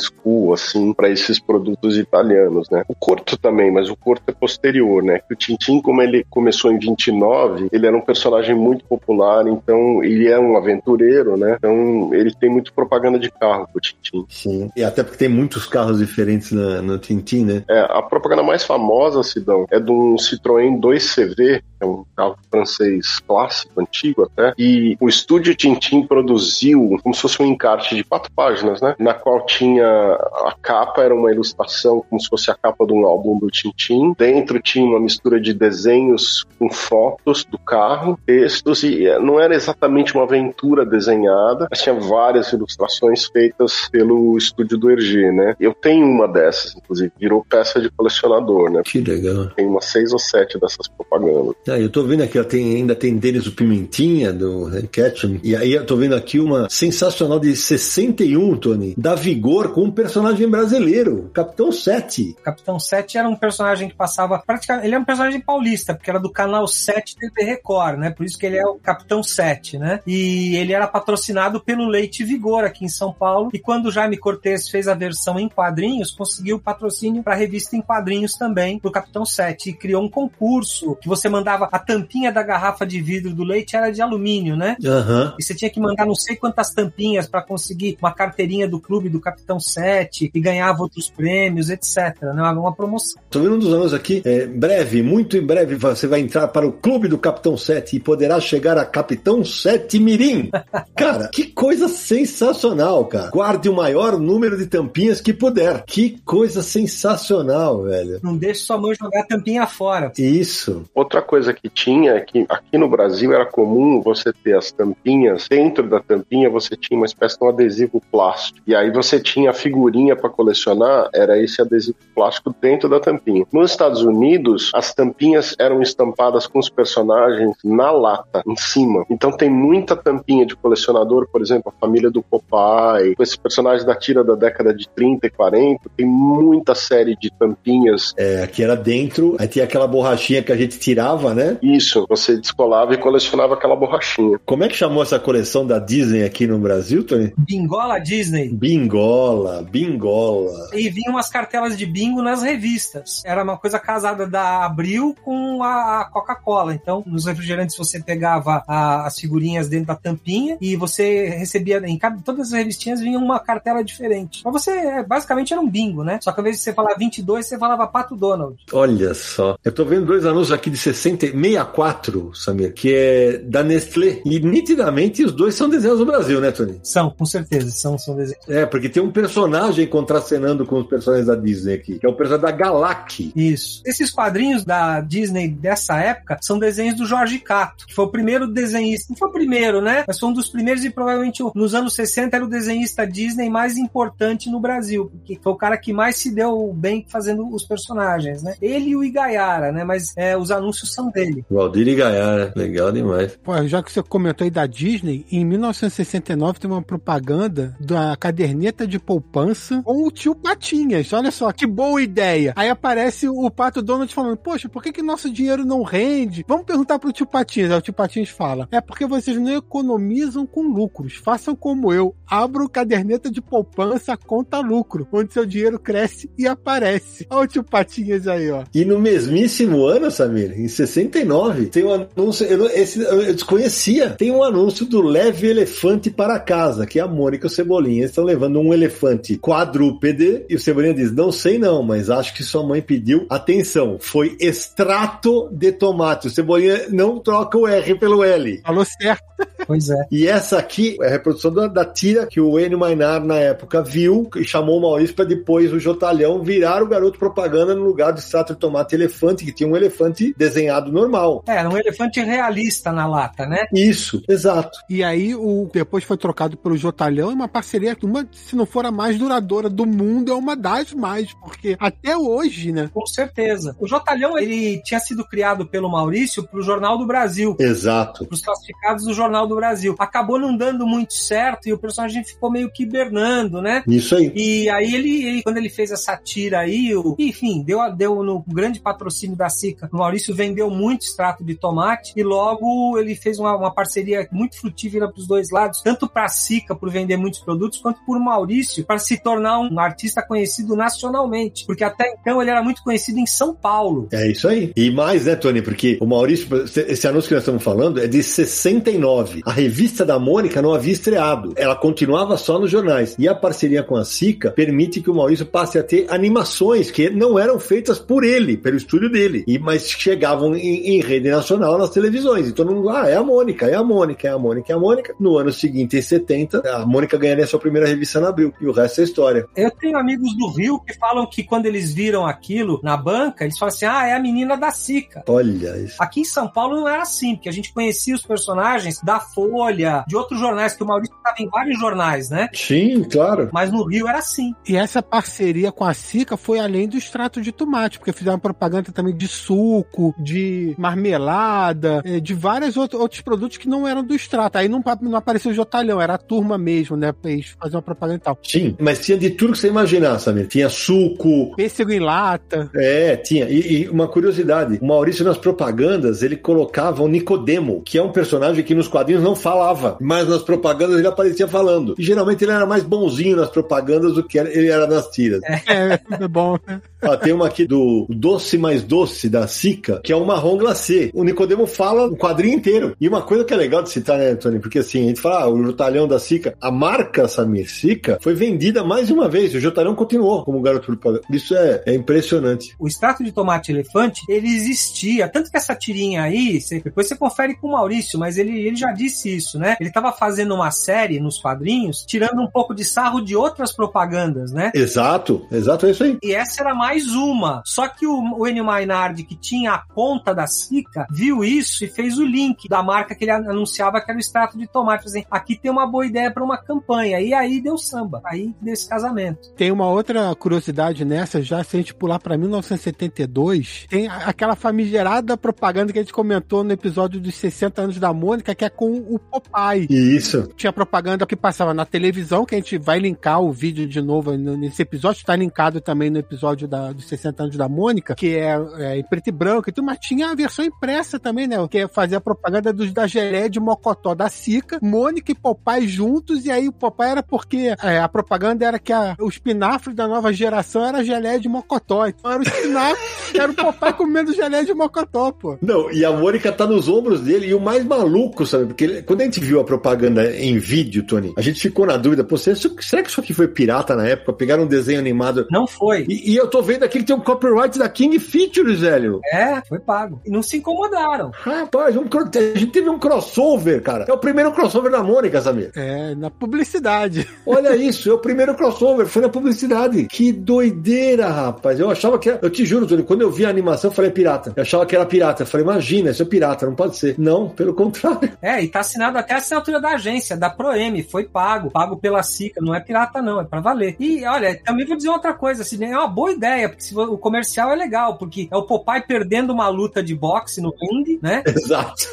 cool, assim, para esses produtos italianos, né? O Corto também, mas o Corto é posterior, né? O Tintin, como ele começou em 29, ele era um personagem muito popular, então ele é um aventureiro, né? Então ele tem muito propaganda de carro com o Tintin. Sim. E até porque tem muitos carros diferentes na, no Tintim, né? É, a propaganda mais famosa, Sidão, é de um Citroën 2CV, que é um carro francês clássico, antigo até, e o estúdio Tintin produziu como se fosse um encarte de quatro páginas, né? Na qual tinha a capa, era uma ilustração como se fosse a capa de um álbum do Tintin. Dentro tinha uma mistura de desenhos com fotos do carro, textos, e eh, não era exatamente uma aventura desenhada, mas tinha várias ilustrações feitas pelo estúdio do Hergé, né? Eu tenho uma dessas, inclusive, virou peça de colecionador, né? Que legal. Tem umas seis ou sete dessas propagandas. Ah, eu tô vendo aqui, ó, tem, ainda tem Denis o Pimentinha, do Ketchum. E aí eu tô vendo aqui uma sensacional de 61, Tony, da Vigor com um personagem brasileiro, Capitão 7. Capitão 7 era um personagem que passava praticamente. Ele é um personagem paulista, porque era do canal 7 TV Record, né? Por isso que ele é o Capitão 7, né? E ele era patrocinado pelo Leite Vigor aqui em São Paulo. E quando o Jaime Cortez fez a versão em quadrinhos, conseguiu patrocínio para a revista em quadrinhos também, pro Capitão 7. E criou um concurso que você mandava a tampinha da garrafa de vidro do leite era de alumínio, né? Aham. E você tinha que mandar não sei quantas tampinhas para conseguir uma carteirinha do clube do Capitão 7 e ganhava outros prêmios, etc. Né? Uma promoção. Tô vendo um dos anos aqui, é, breve, muito em breve, você vai entrar para o clube do Capitão 7 e poderá chegar a Capitão 7 Mirim. Cara, que coisa sensacional, cara. Guarde o maior número de tampinhas que puder. Que coisa sensacional, velho. Não deixe sua mãe jogar a tampinha fora. Isso. Outra coisa que tinha é que aqui no Brasil era comum você ter as tampinhas, dentro da tampinha você tinha uma espécie de um adesivo plástico. E aí você tinha a figurinha para colecionar, era esse adesivo plástico dentro da tampinha. Nos Estados Unidos, as tampinhas eram estampadas com os personagens na lata, em cima. Então tem muita tampinha de colecionador, por exemplo, a família do Popeye, com esses personagens da tira da década de 30 e 40, tem muita série de tampinhas. É, aqui era dentro, aí tinha aquela borrachinha que a gente tirava, né? Isso, você descolava e colecionava aquela borrachinha. Como é que chamou essa coleção da Disney aqui no Brasil, Tony? Bingola Disney. Bingola, bingola. E vinham umas cartelas de bingo nas revistas. Era uma coisa casada da Abril com a Coca-Cola. Então, nos refrigerantes você pegava a- as figurinhas dentro da tampinha e você recebia em cada, todas as revistinhas vinha uma cartela diferente. Mas você é, basicamente era um bingo, né? Só que ao invés de você falar 22, você falava Pato Donald. Olha só. Eu tô vendo dois anúncios aqui de 60, 64, Samir, que é da Nestlé. E nitidamente os dois são desenhos do Brasil, né, Tony? São, com certeza, são, são desenhos. É, porque tem um personagem contracenando com os personagens da Disney aqui, que é o personagem da Galac. Isso. Esses quadrinhos da Disney dessa época são desenhos do Jorge Cato, que foi o primeiro desenhista. Não foi o primeiro, né? Mas foi um dos primeiros e provavelmente nos anos 60 era o desenhista Disney mais importante no Brasil, porque foi o cara que mais se deu bem fazendo os personagens, né? Ele e o Igaiara, né? Mas é, os anúncios são dele. Valdir e Gaiara. Legal demais. Pô, já que você comentou aí da Disney, em 1969 tem uma propaganda da caderneta de poupança com o tio Patinhas. Olha só, que boa ideia. Aí aparece o Pato Donald falando, poxa, por que, que nosso dinheiro não rende? Vamos perguntar pro tio Patinhas. Aí o tio Patinhas fala, é porque vocês não economizam com lucros. Façam como eu. Abram caderneta de poupança, conta lucro, onde seu dinheiro cresce e aparece. Olha o tio Patinhas aí, ó. E no mesmíssimo ano, Samir, em 69, tem um anúncio, eu, esse eu desconhecia, tem um anúncio do Leve Elefante para Casa, que a Mônica e o Cebolinha estão levando um elefante quadrúpede e o Cebolinha diz, não sei não, mas acho que sua mãe pediu atenção, foi extrato de tomate. O Cebolinha não troca o R pelo L. Falou certo. Pois é. E essa aqui é a reprodução da, da tira que o Enio Mainar, na época, viu e chamou o Maurício para depois o Jotalhão virar o garoto propaganda no lugar do extrato de tomate elefante, que tinha um elefante desenhado normal. É, era um elefante realista na lata, né? Isso, exato. E aí, o depois foi trocado pelo Jotalhão e uma parceria, uma, se não for a mais duradoura do mundo, é uma das mais, porque até hoje, né? Com certeza. O Jotalhão, ele tinha sido criado pelo Maurício pro Jornal do Brasil. Exato. Para os classificados do Jornal do Brasil. Acabou não dando muito certo e o personagem ficou meio que hibernando, né? Isso aí. E aí ele, ele- quando ele fez essa tira aí, o, enfim, deu, deu no grande patrocínio da Sica. O Maurício vendeu muito extrato de tomate e logo ele fez uma, uma parceria muito frutífera para os dois lados, tanto para a Sica por vender muitos produtos, quanto por Maurício para se tornar um artista conhecido nacionalmente, porque até então ele era muito conhecido em São Paulo. É isso aí. E mais, né, Tony? Porque o Maurício, esse anúncio que nós estamos falando é de 69. A revista da Mônica não havia estreado. Ela continuava só nos jornais. E a parceria com a Sica permite que o Maurício passe a ter animações que não eram feitas por ele, pelo estúdio dele, e mas chegavam em, em rede nacional nas televisões. E mundo, ah, é a Mônica, é a Mônica, é a Mônica, é a Mônica. No ano seguinte, em 70, a Mônica ganharia sua primeira revista na Abril. E o resto é história. Eu tenho amigos do Rio que falam que quando eles viram aquilo na banca, eles falam assim: ah, é a menina da Sica. Olha isso. Aqui em São Paulo não era assim, porque a gente conhecia os personagens da Folha, de outros jornais, que o Maurício estava em vários jornais, né? Sim, claro. Mas no Rio era assim. E essa parceria com a Sica foi além do extrato de tomate, porque fizeram propaganda também de suco, de marmelada, eh, de vários outros produtos que não eram do extrato. Aí não, não apareceu o Jotalhão, era a turma mesmo, né? Pra eles fazer uma propaganda e tal. Sim, mas tinha de tudo que você imaginar, sabe? Tinha suco. Pêssego em lata. É, tinha. E, e uma curiosidade: o Maurício nas propagandas ele colocava o Nicodemo, que é um personagem que nos quadrinhos não falava, mas nas propagandas ele aparecia falando. E geralmente ele era mais bonzinho nas propagandas do que ele era nas tiras. É, é bom. Ó, tem uma aqui do Doce Mais Doce, da Sica, que é o marrom glacê. O Nicodemo fala o quadrinho inteiro. E uma coisa que é legal de citar, né, Tony? Porque assim, a gente fala, ah, o Jutalhão da Sica, a marca Samir Sica foi vendida mais de uma vez. O Jutalhão continuou como garoto propaganda. Isso é, é impressionante. O extrato de tomate elefante, ele existia. Tanto que essa tirinha aí, você, depois você confere com o Maurício, mas ele, ele já disse isso, né? Ele estava fazendo uma série nos quadrinhos, tirando um pouco de sarro de outras propagandas, né? Exato, exato, é isso aí. E essa era mais mais uma. Só que o, o Enio Mainardi, que tinha a conta da Sica, viu isso e fez o link da marca que ele anunciava que era o extrato de tomate. Assim, aqui tem uma boa ideia para uma campanha. E aí deu samba. Aí deu esse casamento. Tem uma outra curiosidade nessa, já se a gente pular para 1972, tem aquela famigerada propaganda que a gente comentou no episódio dos 60 anos da Mônica, que é com o Popeye. Isso. Tinha propaganda que passava na televisão, que a gente vai linkar o vídeo de novo nesse episódio, está linkado também no episódio da dos 60 anos da Mônica, que é, é, em preto e branco e tudo, mas tinha a versão impressa também, né? Que é fazer a propaganda dos, da gelé de Mocotó da Sica, Mônica e Popeye juntos, e aí o Popeye era porque é, a propaganda era que a, o espinafre da nova geração era gelé de Mocotó. Então era o espinafre, era o Popeye comendo gelé de Mocotó, pô. Não, e a Mônica tá nos ombros dele, e o mais maluco, sabe? Porque ele, quando a gente viu a propaganda em vídeo, Tony, a gente ficou na dúvida, pô, será que isso aqui foi pirata na época? Pegaram um desenho animado. Não foi. E, e eu tô vendo aqui que tem um copyright da King Features, velho. É, foi pago. E não se incomodaram. Rapaz, um, a gente teve um crossover, cara. É o primeiro crossover da Mônica, Samir. É, na publicidade. Olha isso, é o primeiro crossover, foi na publicidade. Que doideira, rapaz. Eu achava que era, eu te juro, Tony, quando eu vi a animação, eu falei pirata. Eu achava que era pirata. Eu falei, imagina, isso é pirata, não pode ser. Não, pelo contrário. É, e tá assinado até a assinatura da agência, da Proem, foi pago, pago pela SICA, não é pirata não, é pra valer. E olha, também vou dizer outra coisa, assim, é uma boa ideia porque o comercial é legal, porque é o Popeye perdendo uma luta de boxe no ringue, né? Exato.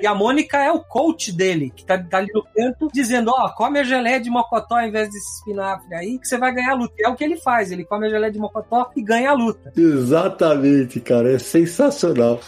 E a Mônica é o coach dele, que tá, tá ali no canto, dizendo, ó, oh, come a geleia de mocotó ao invés desse espinafre aí, que você vai ganhar a luta. E é o que ele faz, ele come a geleia de mocotó e ganha a luta. Exatamente, cara, é sensacional.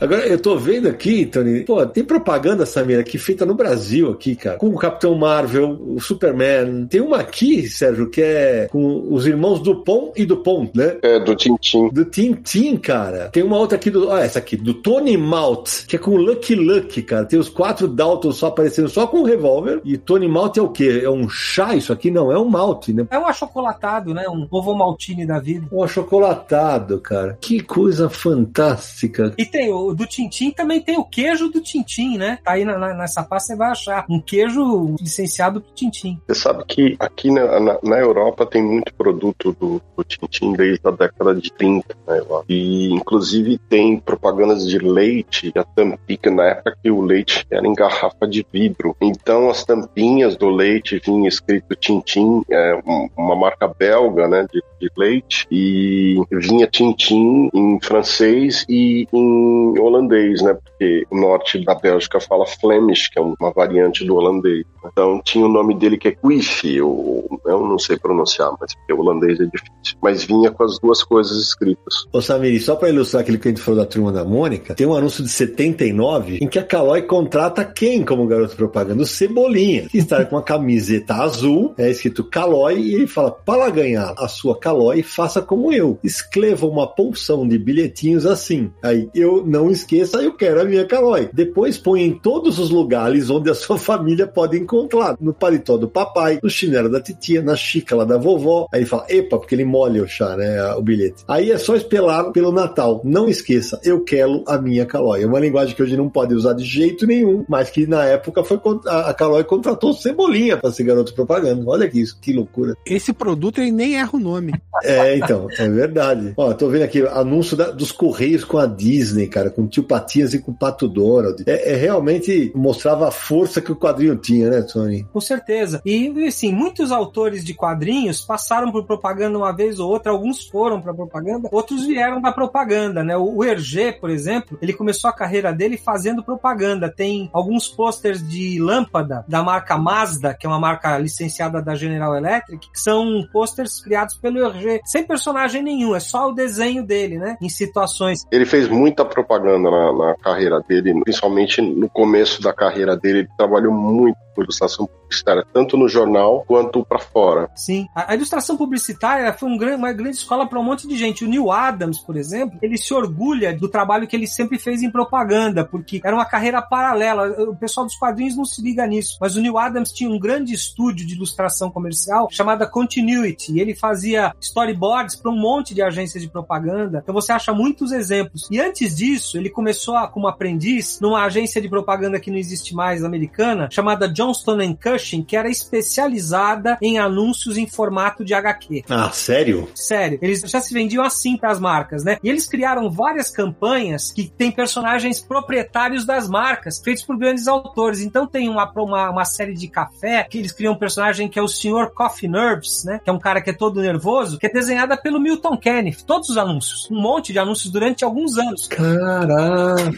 Agora, eu tô vendo aqui, Tony, pô, tem propaganda, Samir, aqui feita no Brasil, aqui, cara, com o Capitão Marvel, o Superman. Tem uma aqui, Sérgio, que é com os irmãos do Pom e do Pom, né? É, do Tintim. Do Tintim, cara. Tem uma outra aqui do. Ah, essa aqui, do Tony Malt, que é com o Lucky Lucky, cara. Tem os quatro Daltons só aparecendo só com o revólver. E Tony Malt é o quê? É um chá isso aqui? Não, é um malte, né? É um achocolatado, né? Um ovo maltine da vida. Um achocolatado, cara. Que coisa fantástica. E tem o do Tintim também tem o queijo do Tintim, né? Tá aí na, na, nessa pasta você vai achar um queijo licenciado pro Tintim. Você sabe que aqui na, na, na Europa tem muito produto do, do Tintim desde a década de 30, né? E inclusive tem propagandas de leite, a tampinha, na época que o leite era em garrafa de vidro. Então as tampinhas do leite vinha escrito Tintim, é uma marca belga, né? De, de leite, e vinha Tintim em francês e em holandês, né? Porque o norte da Bélgica fala Flemish, que é uma variante do holandês. Então tinha o nome dele que é Quiffy, eu, eu não sei pronunciar, mas porque o holandês é difícil. Mas vinha com as duas coisas escritas. Ô Samir, só para ilustrar aquilo que a gente falou da turma da Mônica, tem um anúncio de 79 em que a Calói contrata quem como garoto propaganda? O Cebolinha, que está com uma camiseta azul, é escrito Calói, e ele fala: para ganhar a sua Calói, faça como eu. Escreva uma porção de bilhetinhos assim. Aí eu não esqueça, eu quero a minha Calói. Depois põe em todos os lugares onde a sua família pode encontrar. No paletó do papai, no chinelo da titia, na xícara da vovó. Aí fala, epa, porque ele molha o chá, né? O bilhete. Aí é só esperar pelo Natal. Não esqueça, eu quero a minha Calói. É uma linguagem que hoje não pode usar de jeito nenhum, mas que na época foi a Calói contratou Cebolinha para ser garoto propaganda. Olha que isso, que loucura. Esse produto ele nem erra o nome. É, então, é verdade. Ó, tô vendo aqui anúncio da, dos Correios com a Disney, cara, com com Tio Patinhas e com o Pato Donald. É, é, realmente mostrava a força que o quadrinho tinha, né, Tony? Com certeza. E, assim, muitos autores de quadrinhos passaram por propaganda uma vez ou outra, alguns foram para propaganda, outros vieram da propaganda, né? O Hergé, por exemplo, ele começou a carreira dele fazendo propaganda. Tem alguns posters de lâmpada da marca Mazda, que é uma marca licenciada da General Electric, que são posters criados pelo Hergé, sem personagem nenhum, é só o desenho dele, né? Em situações. Ele fez muita propaganda na, na carreira dele, principalmente no começo da carreira dele, ele trabalhou muito com ilustração publicitária, tanto no jornal quanto para fora. Sim. A, a, ilustração publicitária foi um uma grande escola para um monte de gente. O Neil Adams, por exemplo, ele se orgulha do trabalho que ele sempre fez em propaganda, porque era uma carreira paralela. O pessoal dos quadrinhos não se liga nisso, mas o Neil Adams tinha um grande estúdio de ilustração comercial chamada Continuity, ele fazia storyboards para um monte de agências de propaganda. Então você acha muitos exemplos. E antes disso, ele começou a, como aprendiz numa agência de propaganda que não existe mais americana, chamada Johnston Cushing, que era especializada em anúncios em formato de HQ. Ah, sério? Sério. Eles já se vendiam assim para as marcas, né? E eles criaram várias campanhas que têm personagens proprietários das marcas, feitos por grandes autores. Então tem uma, uma, uma série de café que eles criam um personagem que é o Sr. Coffee Nerves, né? Que é um cara que é todo nervoso, que é desenhada pelo Milton Kenneth. Todos os anúncios. Um monte de anúncios durante alguns anos. Caraca!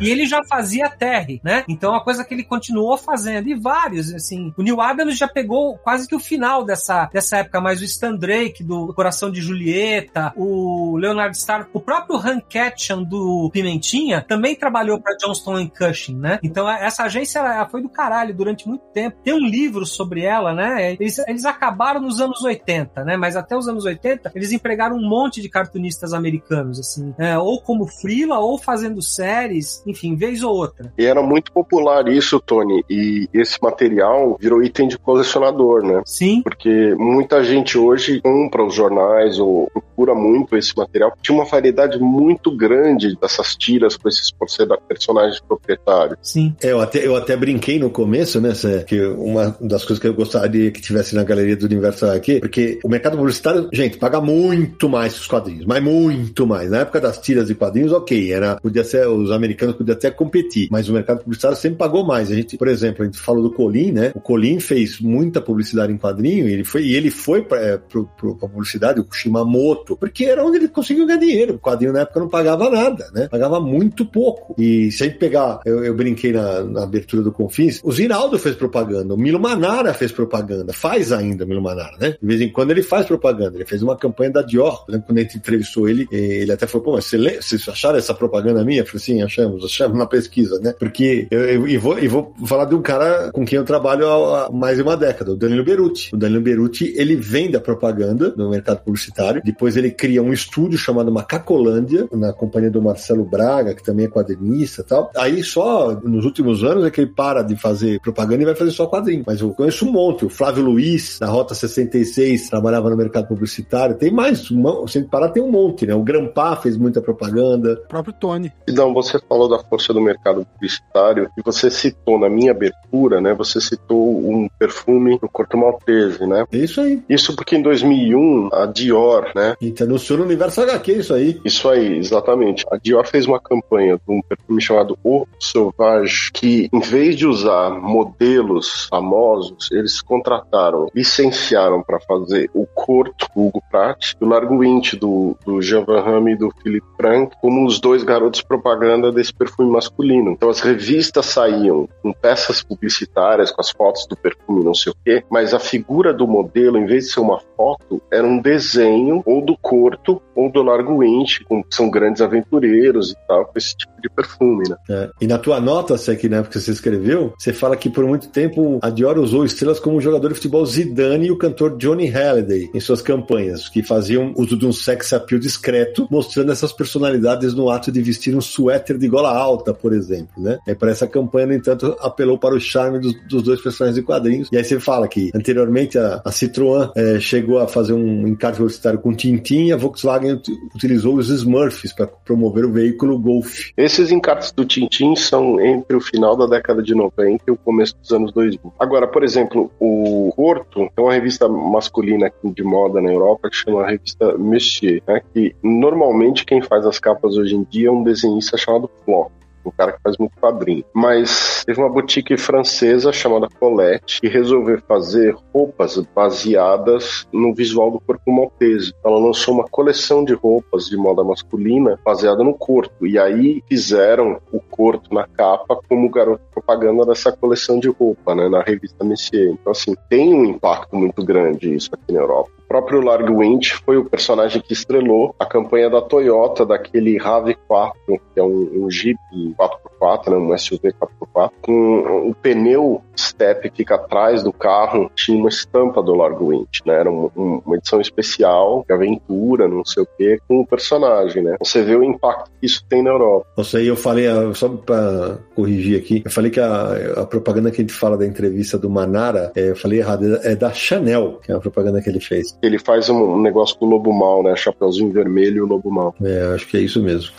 E ele já fazia Terry, né? Então é uma coisa que ele continuou fazendo. E vários, assim. O Neil Adams já pegou quase que o final dessa, dessa época, mas o Stan Drake, do Coração de Julieta, o Leonard Starr, o próprio Hank Ketchum do Pimentinha, também trabalhou para Johnston Cushing, né? Então essa agência ela foi do caralho durante muito tempo. Tem um livro sobre ela, né? Eles, eles acabaram nos anos 80, né? Mas até os anos 80, eles empregaram um monte de cartunistas americanos, assim, é, ou como frila, ou fazendo séries, enfim, vez ou outra. E era muito popular isso, Tony, e esse material virou item de colecionador, né? Sim. Porque muita gente hoje compra os jornais ou procura muito esse material. Tinha uma variedade muito grande dessas tiras com esses personagens proprietários. Sim. É, eu até, eu até brinquei no começo, né, Cé, que uma das coisas que eu gostaria que tivesse na galeria do Universo aqui, porque o mercado publicitário, gente, paga muito mais os quadrinhos, mas muito mais. Na época das tiras de quadrinhos, ok, era, podia ser, os americanos podiam até competir, mas o mercado publicitário sempre pagou mais. A gente, por exemplo, a gente falou do Colin, né? O Colin fez muita publicidade em quadrinho e ele foi, e ele foi pra, é, pro, pro, pra publicidade, o Shimamoto, porque era onde ele conseguiu ganhar dinheiro. O quadrinho na época não pagava nada, né? Pagava muito pouco. E se a gente pegar, eu, eu brinquei na, na, abertura do Confins, o Zinaldo fez propaganda, o Milo Manara fez propaganda, faz ainda o Milo Manara, né? De vez em quando ele faz propaganda. Ele fez uma campanha da Dior, exemplo, quando a gente entrevistou ele, ele até falou, pô, mas vocês acharam essa propaganda minha? Eu falei, sim, achamos, achamos na pesquisa, né? Porque eu, eu, eu, vou, eu vou falar de um cara com quem eu trabalho há, mais de uma década, o Danilo Beruti. O Danilo Beruti, ele vem da propaganda no mercado publicitário, depois ele cria um estúdio chamado Macacolândia, na companhia do Marcelo Braga, que também é quadrinista e tal. Aí só nos últimos anos é que ele para de fazer propaganda e vai fazer só quadrinho. Mas eu conheço um monte. O Flávio Luiz, da Rota 66, trabalhava no mercado publicitário. Tem mais, uma, se parar, tem um monte, né? O Grampá fez muita propaganda. O próprio Tony. Então, você falou da força do mercado publicitário e você citou na minha abertura, né? Você citou um perfume do Corto Maltese, né? É isso aí. Isso porque em 2001 a Dior, né? E anunciou no Universo HQ isso aí. Isso aí, exatamente. A Dior fez uma campanha de um perfume chamado O Sauvage, que em vez de usar modelos famosos, eles contrataram, licenciaram para fazer o Corto, Hugo Pratt, e o Largo do, do Jean Van Hamme e do Philippe Frank, como os dois garotos propaganda desse perfume masculino. Então as revistas saíam com peças publicitárias, com as fotos do perfume, não sei o quê, mas a figura do modelo, em vez de ser uma foto, era um desenho ou do Corto ou do Largo Inch, são grandes aventureiros e tal, esse tipo de perfume, né? É. E na tua nota, você que na época você escreveu, você fala que por muito tempo a Dior usou estrelas como o jogador de futebol Zidane e o cantor Johnny Halliday em suas campanhas, que faziam uso de um sex appeal discreto, mostrando essas personalidades no ato de vestir um suéter de gola alta, por exemplo, né? E para essa campanha, no entanto, apelou para o charme dos, dos dois personagens de quadrinhos. E aí você fala que anteriormente a, a Citroën é, chegou a fazer um encarte publicitário com Tintin e a Volkswagen utilizou os Smurfs para promover o veículo Golf. Esse esses encartes do Tintim são entre o final da década de 90 e o começo dos anos 2000. Agora, por exemplo, o Porto é uma revista masculina de moda na Europa que chama a revista Messier, né, que normalmente quem faz as capas hoje em dia é um desenhista chamado Flock um cara que faz muito quadrinho. Mas teve uma boutique francesa chamada Colette que resolveu fazer roupas baseadas no visual do corpo maltese. Ela lançou uma coleção de roupas de moda masculina baseada no corpo. E aí fizeram o corpo na capa como garoto propaganda dessa coleção de roupa, né, na revista Messier. Então, assim, tem um impacto muito grande isso aqui na Europa próprio Larg Winch foi o personagem que estrelou a campanha da Toyota daquele RAV4, que é um, um Jeep 4x4, né, um SUV 4x4, com o pneu step que fica atrás do carro, tinha uma estampa do Larg Winch, né, era um, um, uma edição especial, aventura, não sei o que, com o personagem, né. Você vê o impacto que isso tem na Europa. Isso aí eu falei, ah, só para corrigir aqui, eu falei que a, a, propaganda que a gente fala da entrevista do Manara, é, eu falei errado, é da Chanel, que é a propaganda que ele fez ele faz um, negócio com o lobo mal, né? Chapeuzinho vermelho e o lobo mal. É, acho que é isso mesmo.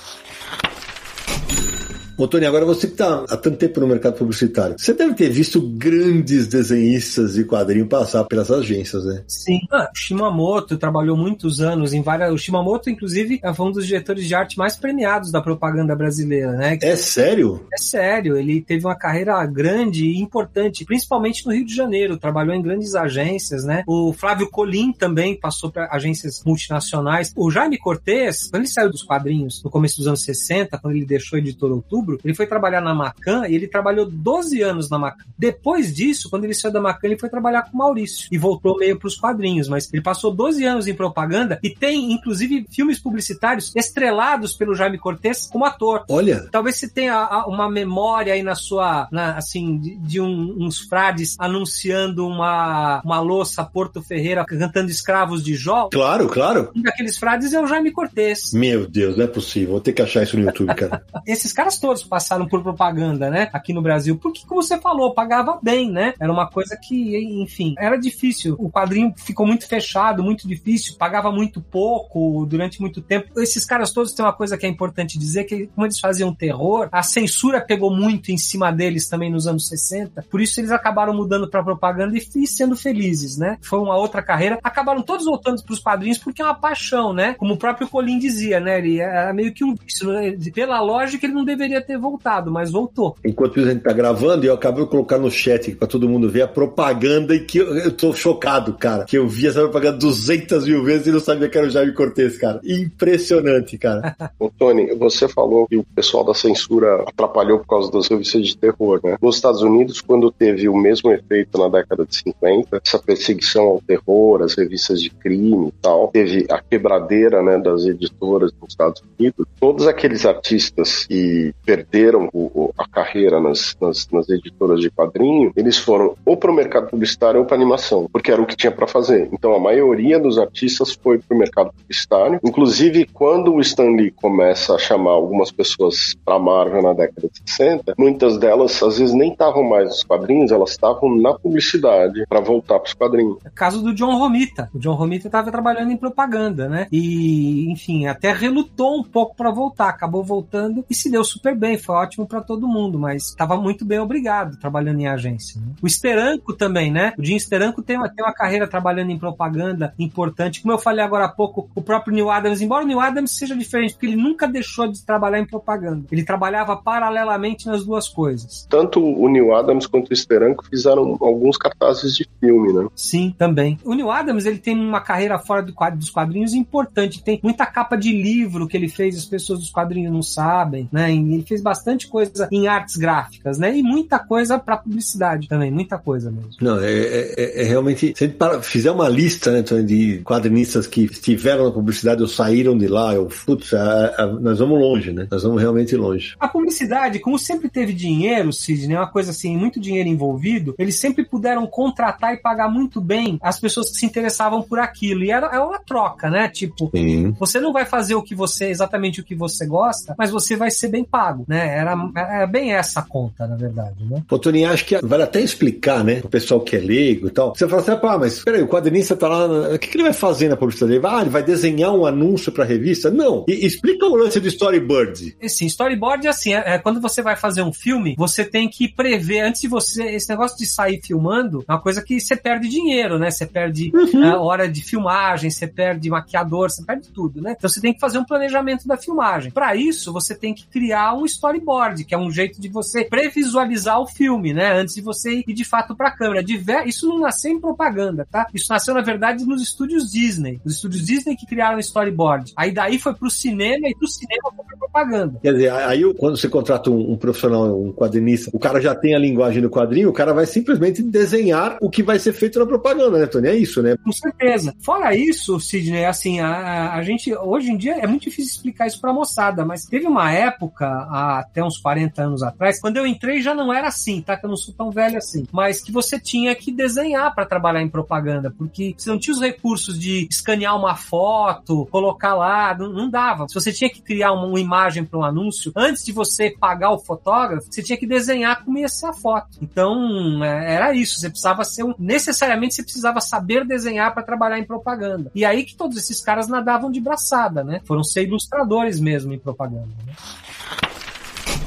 Ô, Tony, agora você que está há tanto tempo no mercado publicitário, você deve ter visto grandes desenhistas de quadrinho passar pelas agências, né? Sim. Ah, o Shimamoto trabalhou muitos anos em várias. O Shimamoto, inclusive, é um dos diretores de arte mais premiados da propaganda brasileira, né? É sério? É sério. Ele teve uma carreira grande e importante, principalmente no Rio de Janeiro. Trabalhou em grandes agências, né? O Flávio Colim também passou para agências multinacionais. O Jaime Cortez, quando ele saiu dos quadrinhos no começo dos anos 60, quando ele deixou a editora Outubro, outubro, ele foi trabalhar na Macan e ele trabalhou 12 anos na Macan. Depois disso, quando ele saiu da Macan, ele foi trabalhar com o Maurício e voltou meio para os quadrinhos, mas ele passou 12 anos em propaganda e tem, inclusive, filmes publicitários estrelados pelo Jaime Cortez como ator. Olha! Talvez você tenha uma memória aí na sua, na, assim, de, de um, uns frades anunciando uma, uma louça Porto Ferreira cantando Escravos de Jó. Claro, claro. Um daqueles frades é o Jaime Cortez. Meu Deus, não é possível. Vou ter que achar isso no YouTube, cara. Esses caras todos todos passaram por propaganda, né? Aqui no Brasil. Porque, como você falou, pagava bem, né? Era uma coisa que, enfim, era difícil. O quadrinho ficou muito fechado, muito difícil, pagava muito pouco durante muito tempo. Esses caras todos têm uma coisa que é importante dizer, que como eles faziam terror, a censura pegou muito em cima deles também nos anos 60. Por isso eles acabaram mudando para propaganda e sendo felizes, né? Foi uma outra carreira. Acabaram todos voltando para os quadrinhos porque é uma paixão, né? Como o próprio Colin dizia, né? Ele era meio que um. Né? Pela lógica, ele não deveria ter voltado, mas voltou. Enquanto a gente tá gravando, eu acabei de colocar no chat para todo mundo ver a propaganda e que eu, eu tô chocado, cara. Que eu vi essa propaganda 200 mil vezes e não sabia que era o Jaime Cortez, cara. Impressionante, cara. Ô, Tony, você falou que o pessoal da censura atrapalhou por causa das revistas de terror, né? Nos Estados Unidos, quando teve o mesmo efeito na década de 50, essa perseguição ao terror, as revistas de crime e tal, teve a quebradeira, né, das editoras nos Estados Unidos, todos aqueles artistas que perderam o, a carreira nas, nas, nas, editoras de quadrinho, eles foram ou para o mercado publicitário ou para animação, porque era o que tinha para fazer. Então a maioria dos artistas foi para o mercado publicitário. Inclusive, quando o Stan Lee começa a chamar algumas pessoas para Marvel na década de 60, muitas delas às vezes nem estavam mais nos quadrinhos, elas estavam na publicidade para voltar para os quadrinhos. É caso do John Romita. O John Romita estava trabalhando em propaganda, né? E, enfim, até relutou um pouco para voltar, acabou voltando e se deu super bem, foi ótimo para todo mundo, mas estava muito bem obrigado trabalhando em agência. Né? O Steranco também, né? O Jim Steranco tem uma, tem uma carreira trabalhando em propaganda importante. Como eu falei agora há pouco, o próprio Neil Adams, embora o Neil Adams seja diferente, porque ele nunca deixou de trabalhar em propaganda. Ele trabalhava paralelamente nas duas coisas. Tanto o Neil Adams quanto o Steranco fizeram alguns cartazes de filme, né? Sim, também. O Neil Adams, ele tem uma carreira fora do quadro, dos quadrinhos importante. Tem muita capa de livro que ele fez, as pessoas dos quadrinhos não sabem, né? Ele fez bastante coisa em artes gráficas, né? E muita coisa para publicidade também, muita coisa mesmo. Não, é, é, é, é realmente. Se a gente fizer uma lista né, de quadrinistas que estiveram na publicidade ou saíram de lá, eu, putz, a, a, nós vamos longe, né? Nós vamos realmente longe. A publicidade, como sempre teve dinheiro, Sidney, uma coisa assim, muito dinheiro envolvido, eles sempre puderam contratar e pagar muito bem as pessoas que se interessavam por aquilo. E era, era uma troca, né? Tipo, Sim. você não vai fazer o que você, exatamente o que você gosta, mas você vai ser bem pago. Né? Era, era bem essa a conta, na verdade, né? Pô, Toninho, acho que vale até explicar, né? O pessoal que é leigo e tal. Você fala assim, pá, mas peraí, o quadrinista tá lá, o que, que ele vai fazer na publicidade? Ele vai, ah, ele vai desenhar um anúncio pra revista? Não. E, explica o lance do storyboard. Sim, storyboard, assim, é, é, quando você vai fazer um filme, você tem que prever, antes de você, esse negócio de sair filmando, é uma coisa que você perde dinheiro, né? Você perde uhum. É, hora de filmagem, você perde maquiador, você perde tudo, né? Então você tem que fazer um planejamento da filmagem. Para isso, você tem que criar um storyboard, que é um jeito de você previsualizar o filme, né? Antes de você ir de fato para a câmera. Isso não nasceu em propaganda, tá? Isso nasceu, na verdade, nos estúdios Disney. Os estúdios Disney que criaram o storyboard. Aí daí foi pro cinema e do cinema foi pra propaganda. Quer dizer, aí quando você contrata um, um profissional, um quadrinista, o cara já tem a linguagem do quadrinho, o cara vai simplesmente desenhar o que vai ser feito na propaganda, né, Tony? É isso, né? Com certeza. Fora isso, Sidney, assim, a, a gente, hoje em dia, é muito difícil explicar isso pra moçada, mas teve uma época, há até uns 40 anos atrás, quando eu entrei já não era assim, tá? Que eu não sou tão velho assim, mas que você tinha que desenhar para trabalhar em propaganda, porque você não tinha os recursos de escanear uma foto, colocar lá, não, não dava. Se você tinha que criar uma, uma imagem para um anúncio, antes de você pagar o fotógrafo, você tinha que desenhar como ia ser a foto. Então, é, era isso. Você precisava ser um. Necessariamente você precisava saber desenhar para trabalhar em propaganda. E aí que todos esses caras nadavam de braçada, né? Foram ser ilustradores mesmo em propaganda. Né?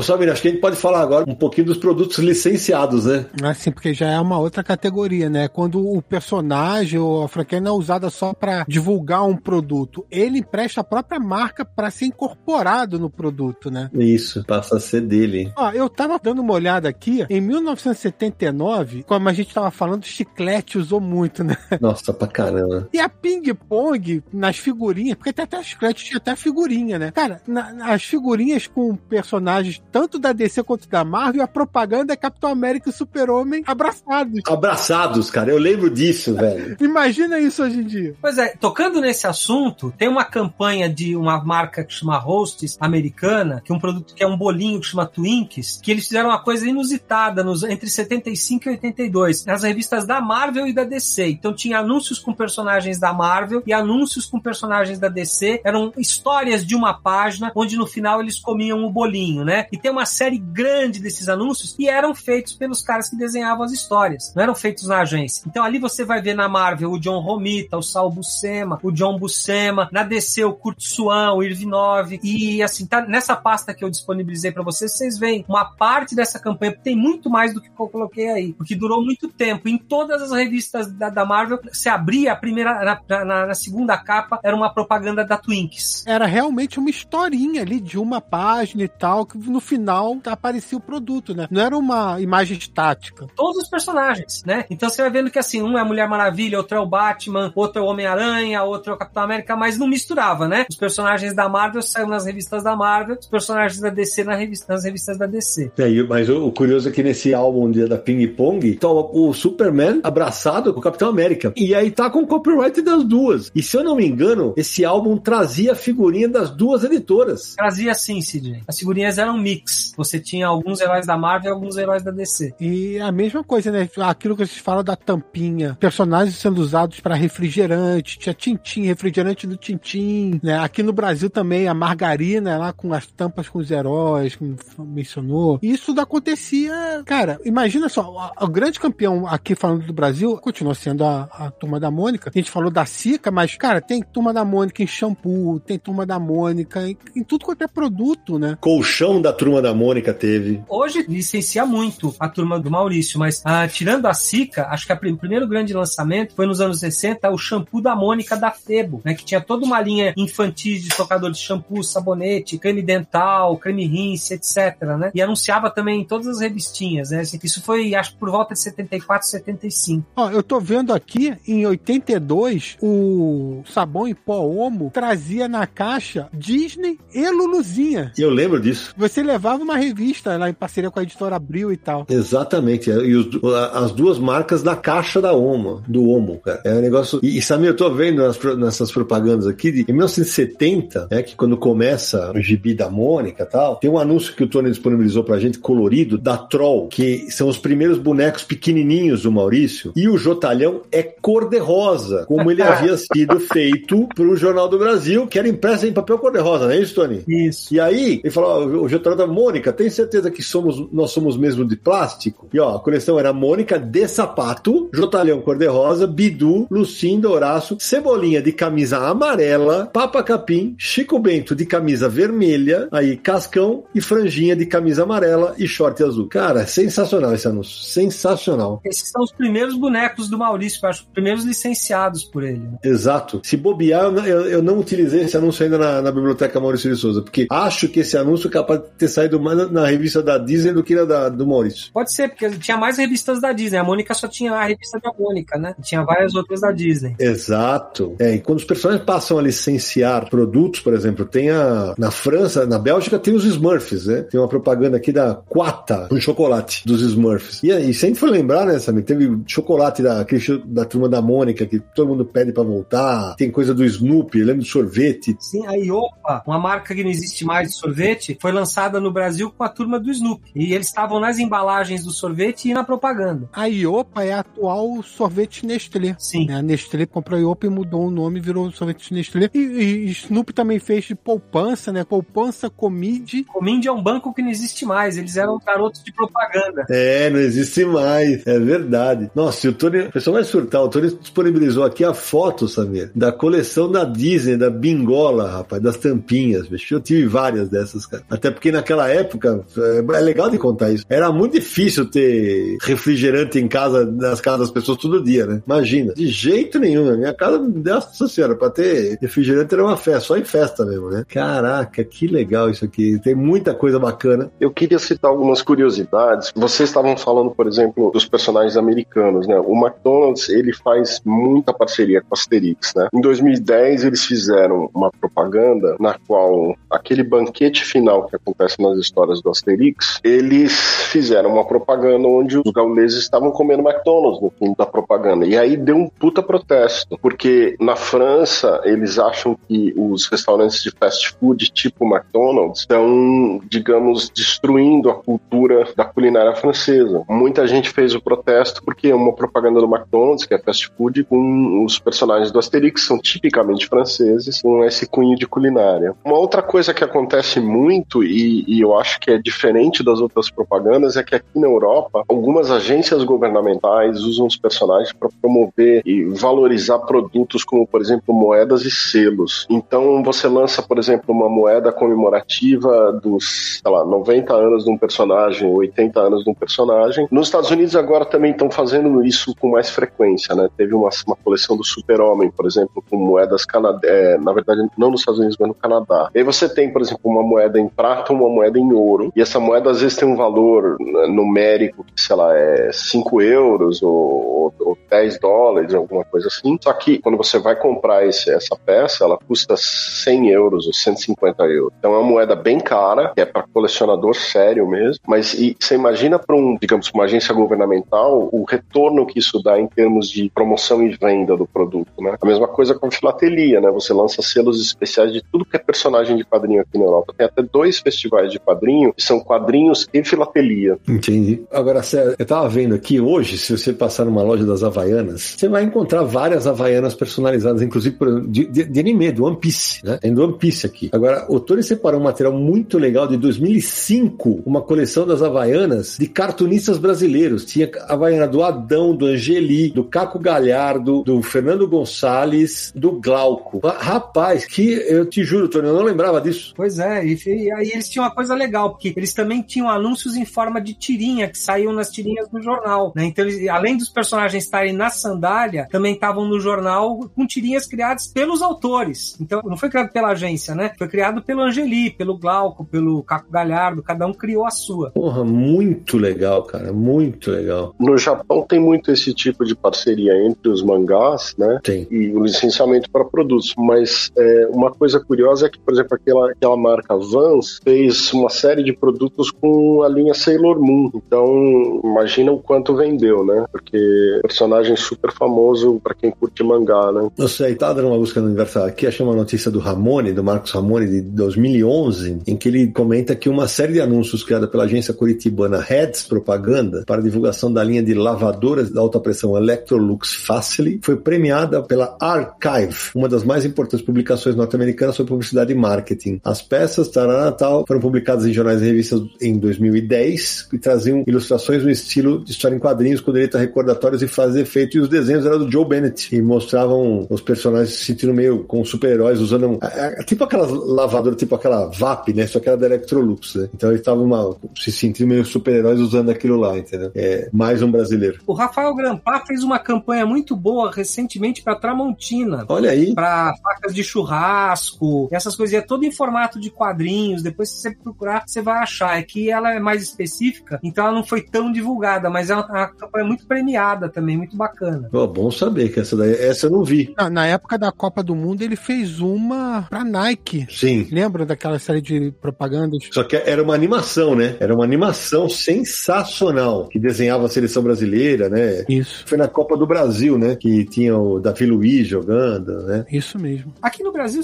Ô Samir, acho que a gente pode falar agora um pouquinho dos produtos licenciados, né? Assim, porque já é uma outra categoria, né? Quando o personagem ou a franquia não é usada só para divulgar um produto, ele empresta a própria marca para ser incorporado no produto, né? Isso, passa a ser dele. Ó, eu tava dando uma olhada aqui, em 1979, como a gente tava falando, chiclete usou muito, né? Nossa, pra caramba. E a Ping Pong, nas figurinhas, porque até, até chiclete tinha até figurinha, né? Cara, na, as figurinhas com personagens tanto da DC quanto da Marvel, a propaganda é Capitão América e Super-Homem abraçados. Abraçados, cara. Eu lembro disso, velho. Imagina isso hoje em dia. Pois é, tocando nesse assunto, tem uma campanha de uma marca que chama Hostess americana, que é um produto que é um bolinho que chama Twinks, que eles fizeram uma coisa inusitada nos, entre 75 e 82, nas revistas da Marvel e da DC. Então tinha anúncios com personagens da Marvel e anúncios com personagens da DC. Eram histórias de uma página, onde no final eles comiam o bolinho, né? E tem uma série grande desses anúncios e eram feitos pelos caras que desenhavam as histórias, não eram feitos na agência. Então ali você vai ver na Marvel o John Romita, o Sal Buscema, o John Buscema, na DC o Kurt Swan, o Irvinov e assim, tá nessa pasta que eu disponibilizei para vocês, vocês veem uma parte dessa campanha, tem muito mais do que eu coloquei aí, porque durou muito tempo. Em todas as revistas da, da Marvel, se abria a primeira, na, na, na segunda capa, era uma propaganda da Twinks. Era realmente uma historinha ali de uma página e tal, que no final aparecia o produto, né? Não era uma imagem estática. Todos os personagens, né? Então você vai vendo que assim, um é a Mulher Maravilha, outro é o Batman, outro é o Homem-Aranha, outro é o Capitão América, mas não misturava, né? Os personagens da Marvel saíram nas revistas da Marvel, os personagens da DC na revista, nas revistas da DC. É, mas o, curioso é que nesse álbum da Ping Pong, tá o Superman abraçado com o Capitão América. E aí tá com o copyright das duas. E se eu não me engano, esse álbum trazia a figurinha das duas editoras. Trazia sim, Sidney. As figurinhas eram mix. Você tinha alguns heróis da Marvel e alguns heróis da DC. E a mesma coisa, né? Aquilo que a gente fala da tampinha, personagens sendo usados para refrigerante, tinha Tintim, refrigerante do Tintim, né? Aqui no Brasil também a margarina lá com as tampas com os heróis, como mencionou. E isso tudo acontecia, cara, imagina só, o grande campeão aqui falando do Brasil continua sendo a, a Turma da Mônica. A gente falou da Sica, mas, cara, tem Turma da Mônica em shampoo, tem Turma da Mônica em, em tudo quanto é produto, né? Colchão da Turma da Mônica teve. Hoje licencia muito a turma do Maurício, mas ah, tirando a Sica, acho que a, o primeiro grande lançamento foi nos anos 60 o shampoo da Mônica da Febo, né? Que tinha toda uma linha infantil de tocador de shampoo, sabonete, creme dental, creme rinse, etc. Né? E anunciava também em todas as revistinhas, né? Isso foi, acho por volta de 74, 75. Ó, eu tô vendo aqui, em 82, o sabão em pó Omo trazia na caixa Disney e Luluzinha. Eu lembro disso. Você levava levava uma revista lá em parceria com a editora Abril e tal. Exatamente. E os, as duas marcas da caixa da Omo, do Omo, cara. É um negócio. E, e Samir, eu tô vendo nas, nessas propagandas aqui, de, em 1970, é que quando começa o gibi da Mônica e tal, tem um anúncio que o Tony disponibilizou pra gente, colorido, da Troll, que são os primeiros bonecos pequenininhos do Maurício, e o Jotalhão é cor-de-rosa, como ele havia sido feito pro Jornal do Brasil, que era impresso em papel cor-de-rosa, não é isso, Tony? Isso. E aí, ele falou, o Jotalhão da Mônica, tem certeza que somos, nós somos mesmo de plástico? E ó, a coleção era Mônica de sapato, Jotalhão cor-de-rosa, Bidu, Lucinda, Horácio, Cebolinha de camisa amarela, Papa Capim, Chico Bento de camisa vermelha, aí Cascão e Franjinha de camisa amarela e short azul. Cara, sensacional esse anúncio. Sensacional. Esses são os primeiros bonecos do Maurício, acho, os primeiros licenciados por ele. Né? Exato. Se bobear, eu, eu, não utilizei esse anúncio ainda na, na, biblioteca Maurício de Souza, porque acho que esse anúncio é capaz de ter saído mais na, revista da Disney do que na da, do Maurício. Pode ser, porque tinha mais revistas da Disney. A Mônica só tinha a revista da Mônica, né? Tinha várias outras da Disney. Exato. É, e quando os personagens passam a licenciar produtos, por exemplo, tem a. Na França, na Bélgica, tem os Smurfs, né? Tem uma propaganda aqui da Quata, um chocolate dos Smurfs. E, e sempre foi lembrar, né, Samir? Teve chocolate da, da turma da Mônica, que todo mundo pede pra voltar. Tem coisa do Snoopy, lembra do sorvete. Sim, a Iopa, uma marca que não existe mais de sorvete, foi lançada no Brasil com a turma do Snoopy. E eles estavam nas embalagens do sorvete e na propaganda. A Iopa é a atual sorvete Nestlé. Sim. A Nestlé comprou a Iopa e mudou o nome, virou sorvete Nestlé. E, e Snoopy também fez de poupança, né? Poupança Comide. Comide é um banco que não existe mais. Eles eram garotos de propaganda. É, não existe mais. É verdade. Nossa, e o Tony, o pessoal vai surtar. O Tony disponibilizou aqui a foto, Samir, da coleção da Disney, da Bingola, rapaz, das tampinhas. Bicho. Eu tive várias dessas, cara. Até porque naquela época, é, é legal de contar isso. Era muito difícil ter refrigerante em casa, nas casas das pessoas todo dia, né? Imagina. De jeito nenhum. Na minha casa, nossa senhora, pra ter refrigerante era uma festa, só em festa mesmo, né? Caraca, que legal isso aqui. Tem muita coisa bacana. Eu queria citar algumas curiosidades. Vocês estavam falando, por exemplo, dos personagens americanos, né? O McDonald's, ele faz muita parceria com a Asterix, né? Em 2010, eles fizeram uma propaganda na qual aquele banquete final que acontece nas histórias do Asterix, eles fizeram uma propaganda onde os gauleses estavam comendo McDonald's no fim da propaganda. E aí deu um puta protesto, porque na França eles acham que os restaurantes de fast food tipo McDonald's estão, digamos, destruindo a cultura da culinária francesa. Muita gente fez o protesto porque é uma propaganda do McDonald's, que é fast food, com os personagens do Asterix, são tipicamente franceses, com esse cunho de culinária. Uma outra coisa que acontece muito, e, e eu acho que é diferente das outras propagandas, é que aqui na Europa, algumas agências governamentais usam os personagens para promover e valorizar produtos como, por exemplo, moedas e selos. Então, você lança, por exemplo, uma moeda comemorativa dos, sei lá, 90 anos de um personagem, 80 anos de um personagem. Nos Estados Unidos agora também estão fazendo isso com mais frequência, né? Teve uma, uma coleção do Super-Homem, por exemplo, com moedas canadá, é, na verdade, não nos Estados Unidos, mas no Canadá. E aí você tem, por exemplo, uma moeda em prata, uma moeda em ouro, e essa moeda às vezes tem um valor né, numérico que, sei lá, é 5 euros ou, ou 10 dólares, alguma coisa assim. Só que quando você vai comprar esse, essa peça, ela custa 100 euros ou 150 euros. Então é uma moeda bem cara, que é para colecionador sério mesmo. Mas e, você imagina para um, digamos, uma agência governamental, o retorno que isso dá em termos de promoção e venda do produto, né? A mesma coisa com filatelia, né? Você lança selos especiais de tudo que é personagem de quadrinho aqui na Europa. Tem até dois festivais de quadrinho que são quadrinhos e filatelia. Entendi. Agora, eu tava vendo aqui hoje, se você passar numa loja das Havaianas, você vai encontrar várias Havaianas personalizadas, inclusive de, de, de anime, do One Piece, né? Tem do One Piece aqui. Agora, o Tony separou um material muito legal de 2005, uma coleção das Havaianas de cartunistas brasileiros. Tinha a Havaiana do Adão, do Angeli, do Caco Galhardo, do Fernando Gonçalves, do Glauco. Rapaz, que eu te juro, Tony, eu não lembrava disso. Pois é, e, e aí eles tinham uma coisa legal, porque eles também tinham anúncios em forma de tirinha, que saíam nas tirinhas do jornal, né? Então, eles, além dos personagens estarem na sandália, também estavam no jornal com tirinhas criadas pelos autores. Então, não foi criado pela agência, né? Foi criado pelo Angeli, pelo Glauco, pelo Caco Galhardo, cada um criou a sua. Porra, muito legal, cara, muito legal. No Japão tem muito esse tipo de parceria entre os mangás, né? Tem. E o licenciamento para produtos. Mas é, uma coisa curiosa é que, por exemplo, aquela, aquela marca Vans fez fez uma série de produtos com a linha Sailor Moon. Então, imagina o quanto vendeu, né? Porque personagem super famoso para quem curte mangá, né? Eu sei, tá dando uma busca no aniversário aqui, achei uma notícia do Ramone, do Marcos Ramone, de 2011, em que ele comenta que uma série de anúncios criada pela agência curitibana Heads Propaganda para divulgação da linha de lavadoras de alta pressão Electrolux Facile foi premiada pela Archive, uma das mais importantes publicações norte-americanas sobre publicidade e marketing. As peças, tarará, tal, foram publicadas em jornais e revistas em 2010 e traziam ilustrações no estilo de história em quadrinhos com direito a recordatórios e fazer efeito. E os desenhos eram do Joe Bennett e mostravam os personagens se sentindo meio com super-heróis usando tipo aquela lavadora, tipo aquela VAP, né? Só que era da Electrolux, né? Então eles estavam se sentindo meio super-heróis usando aquilo lá, entendeu? É mais um brasileiro. O Rafael Grampar fez uma campanha muito boa recentemente para Tramontina. Olha aí. Para facas de churrasco, essas coisas. É todo em formato de quadrinhos. Depois, você procurar, você vai achar. É que ela é mais específica, então ela não foi tão divulgada, mas é uma, uma campanha muito premiada também, muito bacana. Oh, bom saber que essa daí, essa eu não vi. Na, na época da Copa do Mundo, ele fez uma pra Nike. Sim. Lembra daquela série de propagandas? Só que era uma animação, né? Era uma animação sensacional que desenhava a seleção brasileira, né? Isso. Foi na Copa do Brasil, né? Que tinha o Davi Luiz jogando, né? Isso mesmo. Aqui no Brasil,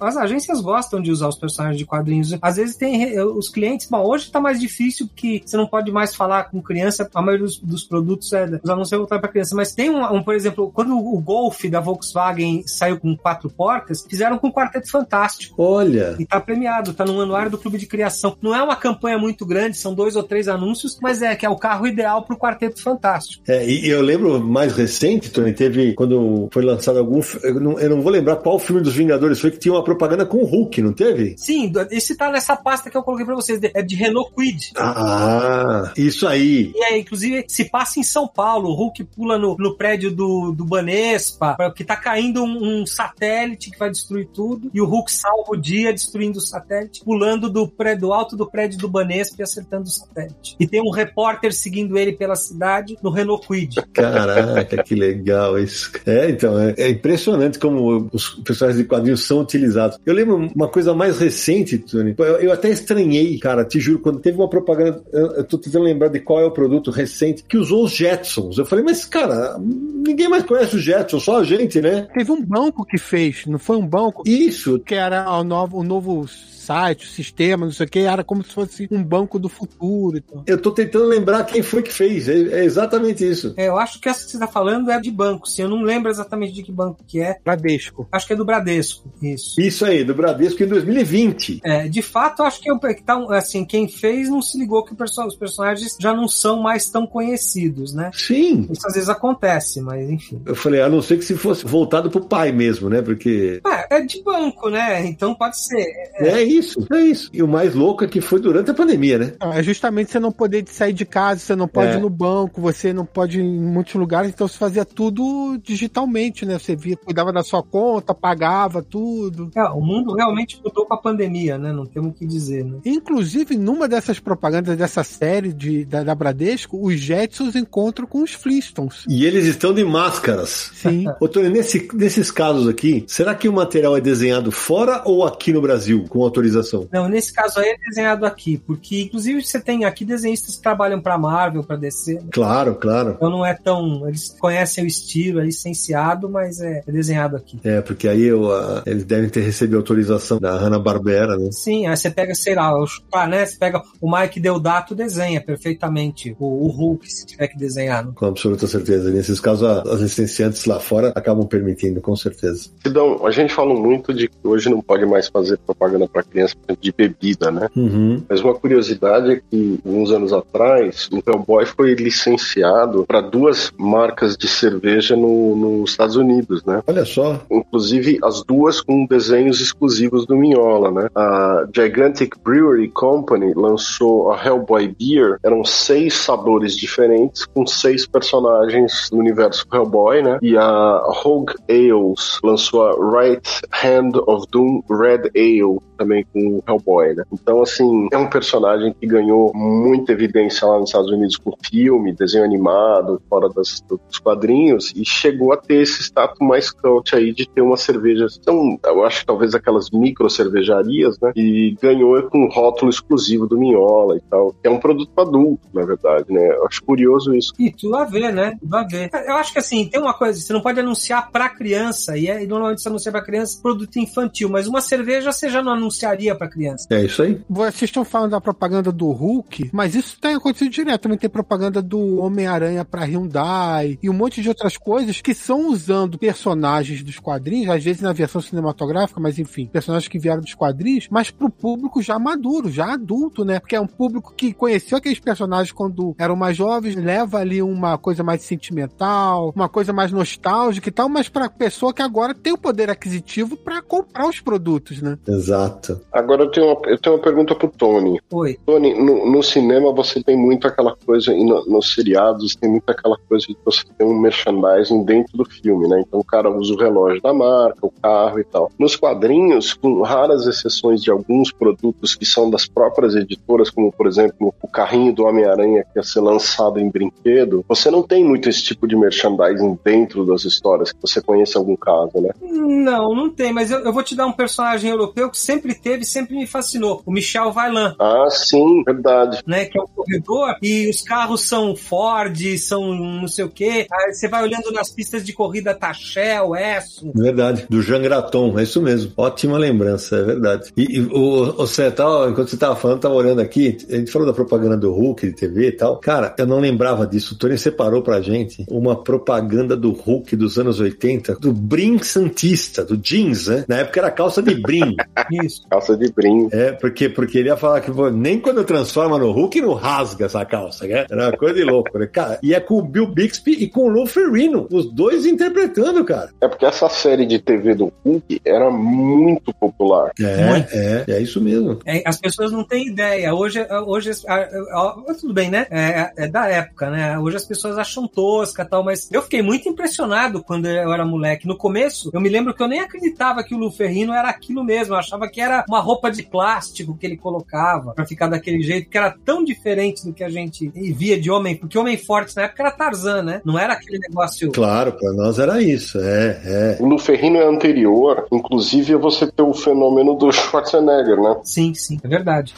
as agências gostam de usar os personagens de quadrinhos. Às vezes tem os clientes, bom, hoje tá mais difícil porque você não pode mais falar com criança, a maioria dos, dos produtos é, os anúncios é voltar para criança, mas tem um, um, por exemplo, quando o Golf da Volkswagen saiu com quatro portas, fizeram com o Quarteto Fantástico. Olha! E tá premiado, tá no anuário do Clube de Criação. Não é uma campanha muito grande, são dois ou três anúncios, mas é que é o carro ideal pro Quarteto Fantástico. É, e eu lembro mais recente, Tony, teve quando foi lançado algum. Eu não, eu não vou lembrar qual filme dos Vingadores foi que tinha uma propaganda com o Hulk, não teve? Sim, esse tá nessa pasta que eu coloquei pra vocês, é de Renault Quid. Ah, isso aí. E é, inclusive, se passa em São Paulo, o Hulk pula no, no prédio do, do Banespa, que tá caindo um, um satélite que vai destruir tudo, e o Hulk salva o dia destruindo o satélite, pulando do, pré, do alto do prédio do Banespa e acertando o satélite. E tem um repórter seguindo ele pela cidade no Renault Quid. Caraca, que legal isso. É, então, é, é impressionante como os personagens de quadrinhos são utilizados. Eu lembro uma coisa mais recente, Tony, eu, eu até estranhei, cara, te juro, quando teve uma propaganda, eu, tô tentando lembrar de qual é o produto recente, que usou os Jetsons. Eu falei, mas, cara, ninguém mais conhece os Jetsons, só a gente, né? Teve um banco que fez, não foi um banco? Isso. Que era o novo, o novo site, o sistema, não sei o que, era como se fosse um banco do futuro. Então. Eu tô tentando lembrar quem foi que fez, é, é, exatamente isso. É, eu acho que essa que você tá falando é de banco, sim, eu não lembro exatamente de que banco que é. Bradesco. Acho que é do Bradesco, isso. Isso aí, do Bradesco em 2020. É, de fato, acho que, é, que tá, assim, quem fez não se ligou que os personagens já não são mais tão conhecidos, né? Sim. Isso às vezes acontece, mas enfim. Eu falei, a não ser que se fosse voltado pro pai mesmo, né? Porque. É, é de banco, né? Então pode ser. É, é isso, é isso. E o mais louco é que foi durante a pandemia, né? É justamente você não poder sair de casa, você não pode é. ir no banco, você não pode ir em muitos lugares, então você fazia tudo digitalmente, né? Você via, cuidava da sua conta, pagava tudo. É, o mundo realmente mudou com a pandemia, né? Não temos o que dizer, né? Inclusive, numa dessas propagandas dessa série de, da, da Bradesco, os Jetsons encontram com os Flintstones. E eles estão de máscaras. Sim. Ô, Tony, nesse, nesses casos aqui, será que o material é desenhado fora ou aqui no Brasil, com autorização? Não, nesse caso aí é desenhado aqui, porque inclusive você tem aqui desenhistas que trabalham para Marvel, para DC. Né? Claro, claro. Então não é tão. Eles conhecem o estilo, é licenciado, mas é, é desenhado aqui. É, porque aí eu, uh, eles devem ter recebido autorização da Hanna-Barbera, né? Sim, aí você pega, sei lá, chutar, né? Você pega o Mike Deodato desenha perfeitamente o, o Hulk, se tiver que desenhar. Né? Com absoluta certeza. Nesses casos, as licenciantes lá fora acabam permitindo, com certeza. Então, a gente fala muito de que hoje não pode mais fazer propaganda para criança de bebida, né? Uhum. Mas uma curiosidade é que, uns anos atrás, o Hellboy foi licenciado para duas marcas de cerveja no, nos Estados Unidos, né? Olha só. Inclusive, as duas com desenhos exclusivos do Minhola, né? A Gigantic Brewery Company lançou a Hellboy Beer, eram seis sabores diferentes, com seis personagens no universo Hellboy, né? E a Rogue Ales lançou a Right Hand of Doom Red Ale, também com o Hellboy, né? Então, assim, é um personagem que ganhou muita evidência lá nos Estados Unidos com filme, desenho animado, fora das, dos quadrinhos, e chegou a ter esse status mais cult aí de ter uma cerveja, então, eu acho que talvez aquelas micro cervejarias, né? E ganhou com um rótulo exclusivo do Minhola e tal, é um produto adulto, na verdade, né? Eu acho curioso isso. E tudo a ver, né? Tudo a ver. Eu acho que assim, tem uma coisa, você não pode anunciar pra criança, e, é, e normalmente você anuncia pra criança produto infantil, mas uma cerveja você já não anunciaria pra criança. É isso aí. Vocês estão falando da propaganda do Hulk, mas isso tem acontecido direto. Também tem propaganda do Homem-Aranha pra Hyundai e um monte de outras coisas que são usando personagens dos quadrinhos, às vezes na versão cinematográfica, mas enfim, personagens que vieram dos quadrinhos, mas pro público já maduro, já adulto, né? Porque é um público que conheceu aqueles personagens quando eram mais jovens, leva ali uma coisa mais sentimental, uma coisa mais nostálgica e tal, mas pra pessoa que agora tem o poder aquisitivo para comprar os produtos, né? Exato. Agora eu tenho uma, eu tenho uma pergunta pro Tony. Oi. Tony, no, no cinema você tem muito aquela coisa, e no, nos seriados tem muito aquela coisa de você ter um merchandising dentro do filme, né? Então o cara usa o relógio da marca, o carro e tal. Nos quadrinhos, com raras exceções de alguns produtos que são das próprias editoras, como por exemplo o carrinho do Homem-Aranha que ia ser lançado em brinquedo, você não tem muito esse tipo de merchandising dentro das histórias, que você conhece algum caso, né? Não, não tem, mas eu, eu vou te dar um personagem europeu que sempre teve, sempre me fascinou, o Michel Vailan. Ah, sim, verdade. Né, que é o corredor, e os carros são Ford, são não sei o quê. Aí você vai olhando nas pistas de corrida, tá Shell, Esso. Verdade. Do Jean Graton, é isso mesmo. Ótima lembrança, é verdade. E, e o, o você tá, enquanto você tava falando, tava olhando aqui, a gente falou da propaganda do Hulk de TV e tal. Cara, eu não lembrava disso. O Tony separou pra gente uma propaganda do Hulk dos anos 80, do Brim Santista, do jeans, né? Na época era calça de brim. Isso. Calça de brim. É, porque, porque ele ia falar que pô, nem quando transforma no Hulk não rasga essa calça, né? Era uma coisa de louco, né? Cara, e é com o Bill Bixby e com o Lou Ferrino, os dois interpretando, cara. É porque essa série de TV do Hulk era muito popular. É, Muito. é, é isso mesmo. É, as pessoas não têm ideia. Hoje, hoje a- a- a- tudo bem, né? É, é da época, né? Hoje as pessoas acham tosca e tal, mas eu fiquei muito impressionado quando eu era moleque. No começo, eu me lembro que eu nem acreditava que o Luferrino era aquilo mesmo. Eu achava que era uma roupa de plástico que ele colocava pra ficar daquele jeito, que era tão diferente do que a gente via de homem, porque homem forte na época era Tarzan, né? Não era aquele negócio. Claro, pra nós era isso, é, é. O Luferrino é anterior, inclusive, você ter o fenômeno do Schwarzenegger, né? Sim, sim, é verdade.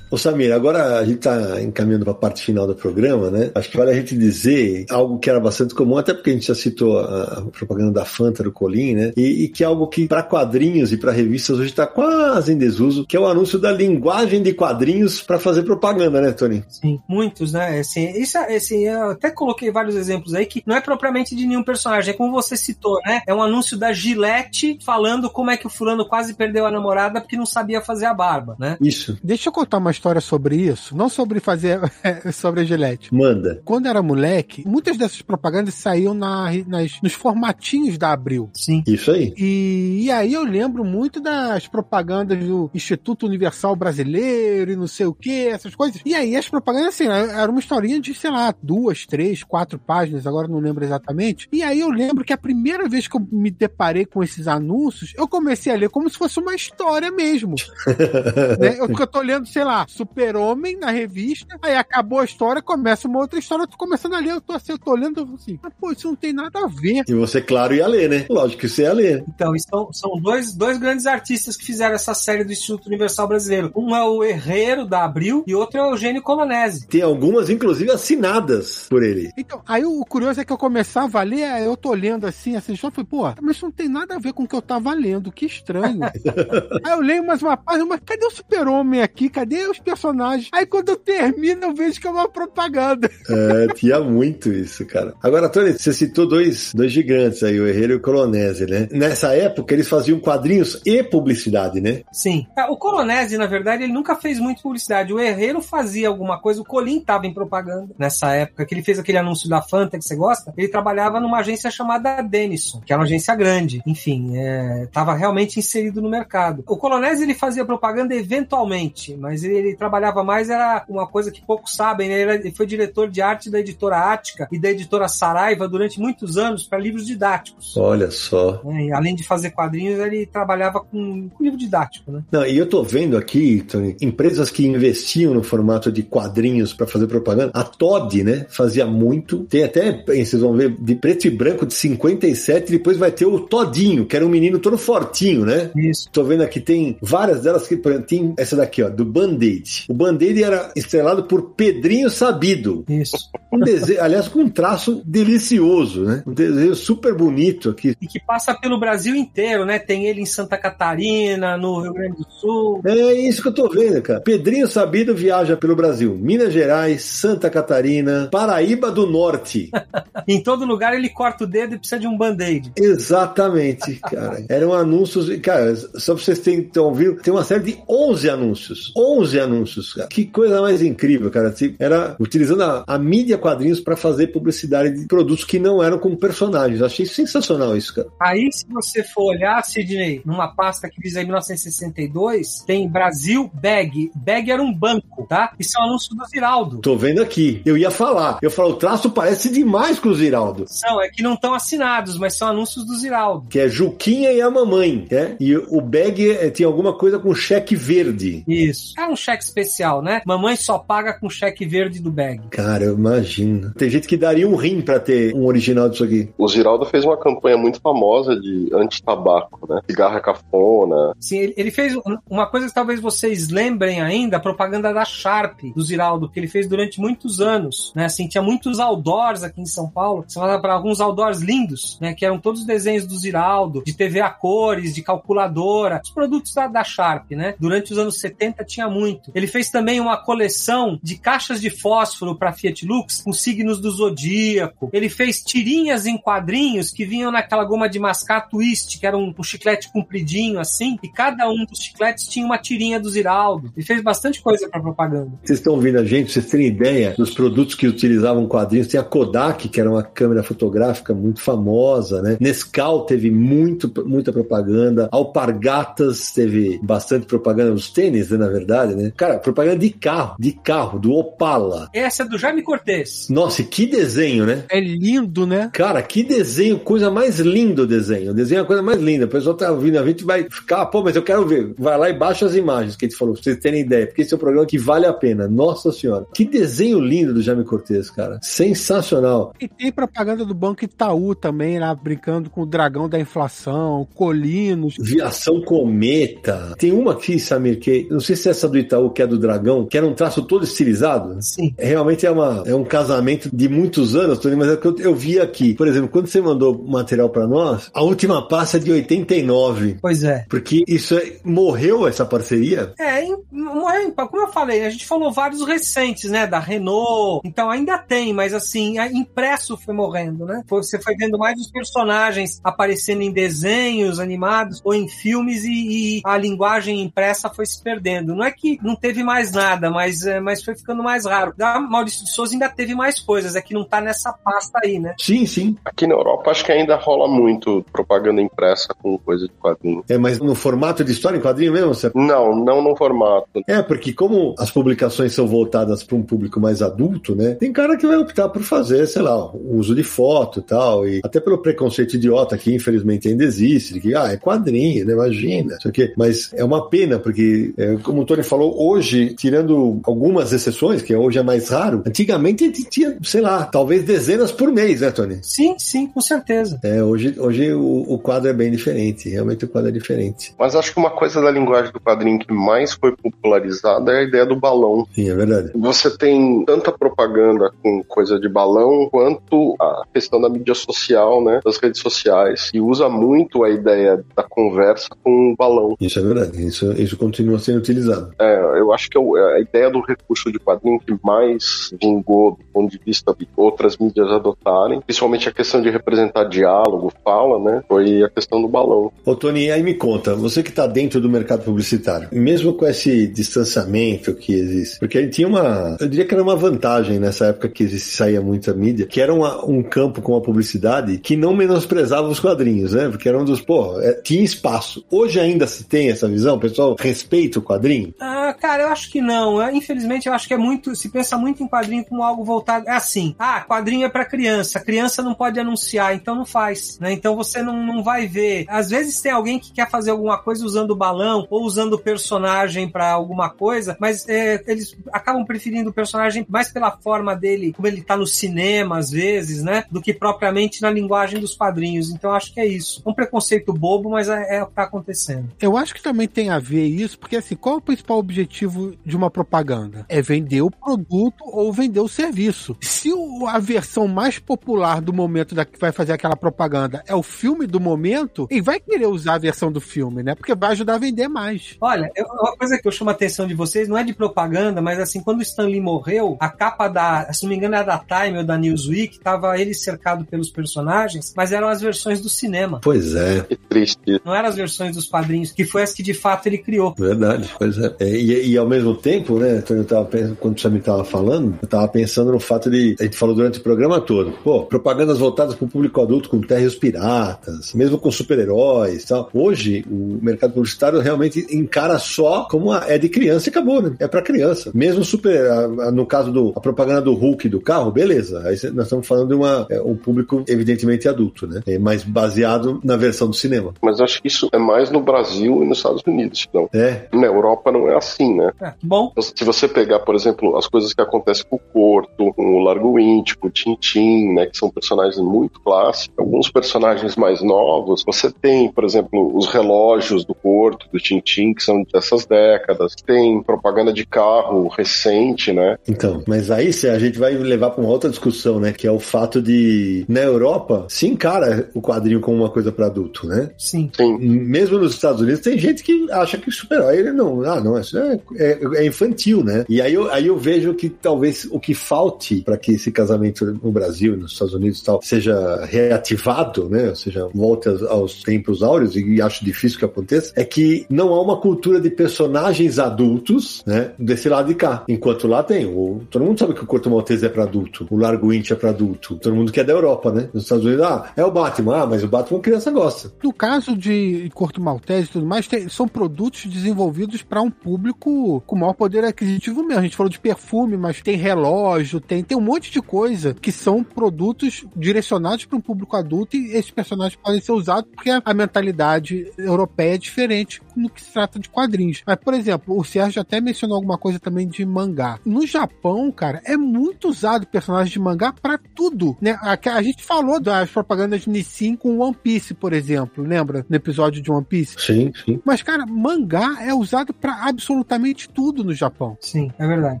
Ô Samir, agora a gente tá encaminhando para a parte final do programa, né? Acho que vale a gente dizer algo que era bastante comum, até porque a gente já citou a, a propaganda da Fanta do Colim, né? E, e que é algo que para quadrinhos e para revistas hoje está quase em desuso, que é o anúncio da linguagem de quadrinhos para fazer propaganda, né, Tony? Sim, muitos, né? Assim, isso, é- assim, eu até coloquei vários exemplos aí que não é propriamente de nenhum personagem, é como você citou, né? É um anúncio da Gillette falando como é que o fulano quase perdeu a namorada porque não sabia fazer a barba, né? Isso. Deixa eu contar uma história sobre isso, não sobre fazer sobre a Gillette. Manda. Quando era moleque, muitas dessas propagandas saíam na- nas, nos formatinhos da Abril. Sim. Isso aí. E, e aí eu lembro muito das propagandas do Instituto Universal Brasileiro e não sei o que, essas coisas. E aí as propagandas, assim, era uma historinha de, sei lá, duas, três, quatro páginas, agora não lembro exatamente. E aí eu lembro que a primeira vez que eu me deparei com esses anúncios, eu comecei a ler como se fosse uma história mesmo. né? Eu, eu tô lendo, sei lá, Super-Homem na revista, aí acabou a história, começa uma outra história, eu tô começando a ler, eu tô assim, eu tô lendo, eu tô assim, mas pô, isso não tem nada a ver. E você, claro, ia ler, né? Lógico que você ia ler. Então, são, são dois, dois grandes artistas que fizeram essa série do Instituto Universal Brasileiro. Um é o Herreiro da Abril e outro é o Eugênio Colonese. Tem algumas, inclusive, assinadas por ele. Então, aí o curioso é que eu começava a ler, eu tô lendo assim, essa história, eu falei, pô, mas isso não tem nada a ver com o que eu tava lendo, que estranho. aí eu leio mais uma página, mas cadê o super-homem aqui? Cadê os personagens? Aí quando eu termino, eu vejo que é uma propaganda. É, tinha muito isso, cara. Agora, Tony, você citou dois, dois gigantes aí, o Herreiro e o Colonese, né? Nessa época, eles faziam quadrinhos e publicidade, né? Sim. É, O Colonese, na verdade, ele nunca fez muito publicidade. O Herreiro fazia alguma coisa, o Colim tava em propaganda nessa época, que ele fez aquele anúncio da Fanta que você gosta. Ele trabalhava numa agência chamada Denison, que era uma agência grande. Enfim, é, tava realmente inserido no mercado. O Colonese, ele fazia propaganda eventualmente, mas ele, ele trabalhava mais, era uma coisa que poucos sabem, né? Ele foi diretor de arte da editora Ática e da editora Saraiva durante muitos anos para livros didáticos. Olha só. É, além de fazer quadrinhos, ele trabalhava com, com livro didático, né? Não, e eu tô vendo aqui, Tony, empresas que investiam no formato de quadrinhos para fazer propaganda. A Todd, né, fazia muito. Tem até, vocês vão ver, de preto e branco de 57, depois vai ter o Todinho, que era um menino todo fortinho, né? Isso. Tô vendo aqui, tem várias delas que, por exemplo, tem essa daqui, ó, do Band-Aid. O Band-Aid era estrelado por Pedrinho Sabido. Isso. Um desenho, aliás, com um traço delicioso, né? Um desenho super bonito aqui. E que passa pelo Brasil inteiro, né? Tem ele em Santa Catarina, no Rio Grande do Sul. É isso que eu tô vendo, cara. Pedrinho Sabido viaja pelo Brasil. Minas Gerais, Santa Catarina, Paraíba do Norte. em todo lugar ele corta o dedo e precisa de um band-aid. Exatamente, cara. Eram anúncios. Cara, só pra vocês terem então, ouvido, tem uma série de 11 anúncios. 11 anúncios, cara. Que coisa mais incrível, cara. Era utilizando a, a mídia quadrinhos para fazer publicidade de produtos que não eram com personagens. Eu achei sensacional isso, cara. Aí, se você for olhar, Sidney, numa pasta que visa em 1962, tem Brasil Bag. Bag era um banco, tá? Isso é um anúncio do Ziraldo. Tô vendo aqui. Eu ia falar. Eu falo, o traço parece demais com o Ziraldo. São, é que não estão assinados, mas são anúncios do Ziraldo. Que é Juquinha e a mamãe, né? E o Bag é, tinha alguma coisa com cheque verde. Isso. É um cheque especial, né? Mamãe só paga com cheque verde do Bag. Cara, eu imagino. Tem gente que daria um rim para ter um original disso aqui. O Ziraldo fez uma campanha muito famosa de anti-tabaco, né? Cigarra cafona. Sim, ele, fez uma coisa que talvez vocês lembrem ainda, a propaganda da Sharp, do Ziraldo, que ele fez durante muitos anos, né? Assim, tinha muitos outdoors aqui em São Paulo. Você fala para alguns outdoors lindos, né? Que eram todos desenhos do Ziraldo, de TV a cores, de calculadora, os produtos da, da Sharp, né? Durante os anos 70 tinha muito. Ele fez também uma coleção de caixas de fósforo para Fiat Lux com signos do zodíaco. Ele fez tirinhas em quadrinhos que vinham naquela goma de mascar twist, que era um, um chiclete compridinho assim, e cada um dos chicletes tinha uma tirinha do Ziraldo. Ele fez bastante coisa para propaganda. Vocês estão ouvindo a gente, vocês terem ideia dos produtos que utilizavam quadrinhos. Tem a Kodak, que era uma câmera fotográfica muito famosa, né? Nescau teve muito, muita propaganda. Alpargatas teve bastante propaganda. Os tênis, né, na verdade, né? Cara, propaganda de carro, de carro, do Opala. Essa é do Jaime Cortez. Nossa, que desenho, né? É lindo, né? Cara, que desenho, coisa mais linda o desenho. O desenho é a coisa mais linda. O pessoal tá ouvindo a gente vai ficar, pô, mas eu quero ver. Vai lá e baixa as imagens que a gente falou, pra vocês terem ideia, porque esse é um programa que vale a pena. Nossa senhora. Que desenho lindo do Jaime Cortez, cara. Sensacional. E tem propaganda do Banco Itaú também, lá brincando com o dragão da inflação, colinos. Viação Cometa. Tem uma aqui, Samir, que não sei se é essa do Itaú, que é do dragão, que era um traço todo estilizado. Sim. Realmente é, uma, é um casamento de muitos anos, Tony, mas é que eu, eu vi aqui. Por exemplo, quando você mandou material para nós, a última passa é de 89. Pois é. Porque isso é, morreu essa parceria? É, morreu. Como eu falei, a gente falou vários recentes, né? Da Renault. Então ainda tem, mas assim, impresso foi morrendo, né? Você foi vendo mais os personagens aparecendo em desenhos animados ou em filmes e, e a linguagem impressa foi se perdendo. Não é que não teve mais nada, mas, é, mas foi ficando mais raro. Da Maurício de Souza ainda teve mais coisas, é que não tá nessa pasta aí, né? Sim, sim. Aqui na Europa acho que ainda rola muito propaganda impressa com coisa de quadrinho. É, mas no formato de história em quadrinho mesmo? Você... Não, não no formato. É, porque como as publicações são voltadas para um público mais adulto, né? Tem cara que vai optar por fazer, sei lá, o uso de foto e tal, e até pelo preconceito idiota que infelizmente ainda existe, de que, ah, é quadrinho, né? Imagina, isso aqui. Mas é uma pena, porque, é, como o Tony falou, hoje, tirando algumas exceções, que hoje é mais raro, antigamente a gente tinha, sei lá, talvez dezenas por mês, né, Tony? Sim, sim, com certeza. É, hoje, hoje o, o quadro é bem diferente, realmente o quadro é diferente. Mas acho que uma coisa da linguagem do quadrinho que mais foi popularizada é a ideia do balão. Sim, é verdade. Você tem tanta propaganda com coisa de balão quanto a questão da mídia social, né, das redes sociais, e usa muito a ideia da conversa com o balão. Isso é verdade, isso, isso continua sendo utilizado. É, eu acho que a ideia do recurso de quadrinho que mais vingou ponto de vista de outras mídias adotarem, principalmente a questão de representar diálogo, fala, né? Foi a questão do balão. Ô Tony, aí me conta, você que está dentro do mercado publicitário, mesmo com esse distanciamento que existe, porque aí tinha uma, eu diria que era uma vantagem nessa época que existe, saía muita mídia, que era uma, um campo com a publicidade que não menosprezava os quadrinhos, né? Porque era um dos, pô, é, tinha espaço. Hoje ainda se tem essa visão, o pessoal respeita o quadrinho? Ah, cara, eu acho que não. Eu, infelizmente, eu acho que é muito, se pensa muito em quadrinho como algo voltado, é assim, ah, quadrinho é para criança, criança não pode anunciar, então não faz, né? Então você não, não vai ver. Às vezes tem alguém que quer fazer alguma coisa usando o balão ou usando o personagem para alguma coisa, mas é, eles acabam preferindo o personagem mais pela forma dele, como ele tá no cinema às vezes, né? Do que propriamente na linguagem dos quadrinhos. Então acho que é isso. Um preconceito bobo, mas é, é o que tá acontecendo. Eu acho que também tem a ver isso, porque assim, qual é o principal objetivo de uma propaganda? É vender o produto ou vender o serviço. Se a versão mais popular do momento da que vai fazer aquela propaganda é o filme do momento, ele vai querer usar a versão do filme, né? Porque vai ajudar a vender mais. Olha, eu, uma coisa que eu chamo a atenção de vocês não é de propaganda, mas assim, quando o Stan Lee morreu, a capa da, se não me engano, era da Time ou da Newsweek, tava ele cercado pelos personagens, mas eram as versões do cinema. Pois é. Que triste. Não eram as versões dos quadrinhos, que foi as que de fato ele criou. Verdade, pois é. é e, e, ao mesmo tempo, né, eu tava pensando, quando o Sammy tava falando, eu tava pensando no fato de, a gente falou durante o programa todo, pô, propagandas voltadas para o público adulto com Terra e os Piratas, mesmo com super-heróis tal. Hoje, o mercado publicitário realmente encara só como a, é de criança e acabou, né? É para criança. Mesmo super, a, a, no caso do a propaganda do Hulk do carro, beleza. Aí nós estamos falando de uma, é, um público evidentemente adulto, né? É, mas baseado na versão do cinema. Mas acho que isso é mais no Brasil e nos Estados Unidos, não. É. Na Europa não é assim, né? É, bom. Se você pegar, por exemplo, as coisas que acontecem com o Corto, com o Largo Íntimo, o Tintim, né? Que são personagens muito clássicos. Alguns personagens mais novos, você tem, por exemplo, os relógios do Corto, do Tintim, que são dessas décadas. Tem propaganda de carro recente, né? Então, mas aí a gente vai levar para uma outra discussão, né? Que é o fato de, na Europa, se encara o quadrinho como uma coisa para adulto, né? Sim. Sim. Mesmo nos Estados Unidos, tem gente que acha que super-herói não, ah, não, isso é, é, é, infantil, né? E aí eu, aí eu vejo que talvez o que falte para que esse casamento no Brasil e nos Estados Unidos tal seja reativado, né? Ou seja, volte aos, aos tempos áureos, e acho difícil que aconteça, é que não há uma cultura de personagens adultos, né? Desse lado de cá. Enquanto lá tem. O, todo mundo sabe que o Corto Maltese é para adulto, o Largo Inch é para adulto. Todo mundo que é da Europa, né? Nos Estados Unidos, ah, é o Batman, ah, mas o Batman criança gosta. No caso de Corto Maltese e tudo mais, tem, são produtos desenvolvidos para um público com maior poder aquisitivo mesmo. A gente falou de perfume, mas tem relógio, tem, tem um monte de coisa que são produtos direcionados para um público adulto e esses personagens podem ser usados porque a mentalidade europeia é diferente no que se trata de quadrinhos. Mas, por exemplo, o Sérgio até mencionou alguma coisa também de mangá. No Japão, cara, é muito usado personagem de mangá para tudo, né? A, a, gente falou das propagandas de Nissin com One Piece, por exemplo, lembra? No episódio de One Piece? Sim, sim. Mas, cara, mangá é usado para absolutamente tudo no Japão. Sim, é verdade.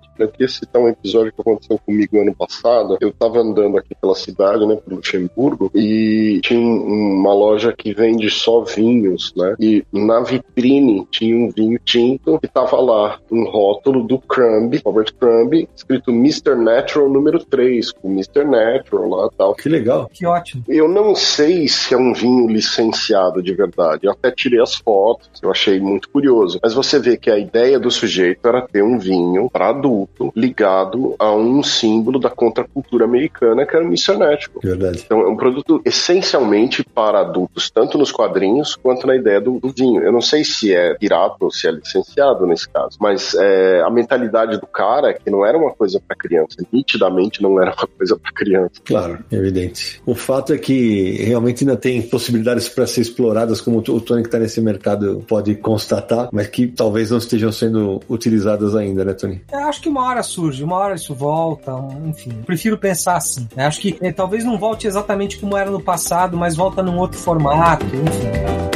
Eu queria citar um episódio que aconteceu comigo ano passado. Eu tava andando aqui pela cidade, né, por Luxemburgo, e tinha uma loja que vende só vinhos, né? E na vitrine tinha um vinho tinto que tava lá um rótulo do Crumb, Robert Crumb, escrito Mr. Natural número 3, com Mr. Natural lá tal. Que legal. Que ótimo. Eu não sei se é um vinho licenciado de verdade. Eu até tirei as fotos, eu achei muito curioso. Mas você vê que a ideia do sujeito era ter um vinho para adulto ligado a um símbolo da contracultura americana que era o Mr. Natural. Verdade. Então é um produto essencialmente para adultos, tanto nos quadrinhos quanto na ideia do, do vinho. Eu não sei se é pirata ou se é licenciado nesse caso, mas é, a mentalidade do cara é que não era uma coisa para criança, nitidamente não era uma coisa para criança. Claro, evidente. O fato é que realmente ainda tem possibilidades para ser exploradas, como o Tony que está nesse mercado pode constatar, mas que talvez não estejam sendo utilizadas ainda, né, Tony? Eu acho que uma hora surge, uma hora isso volta, enfim. Prefiro pensar assim. Eu acho que eh, talvez não volte exatamente como era no passado, mas volta num outro formato, enfim.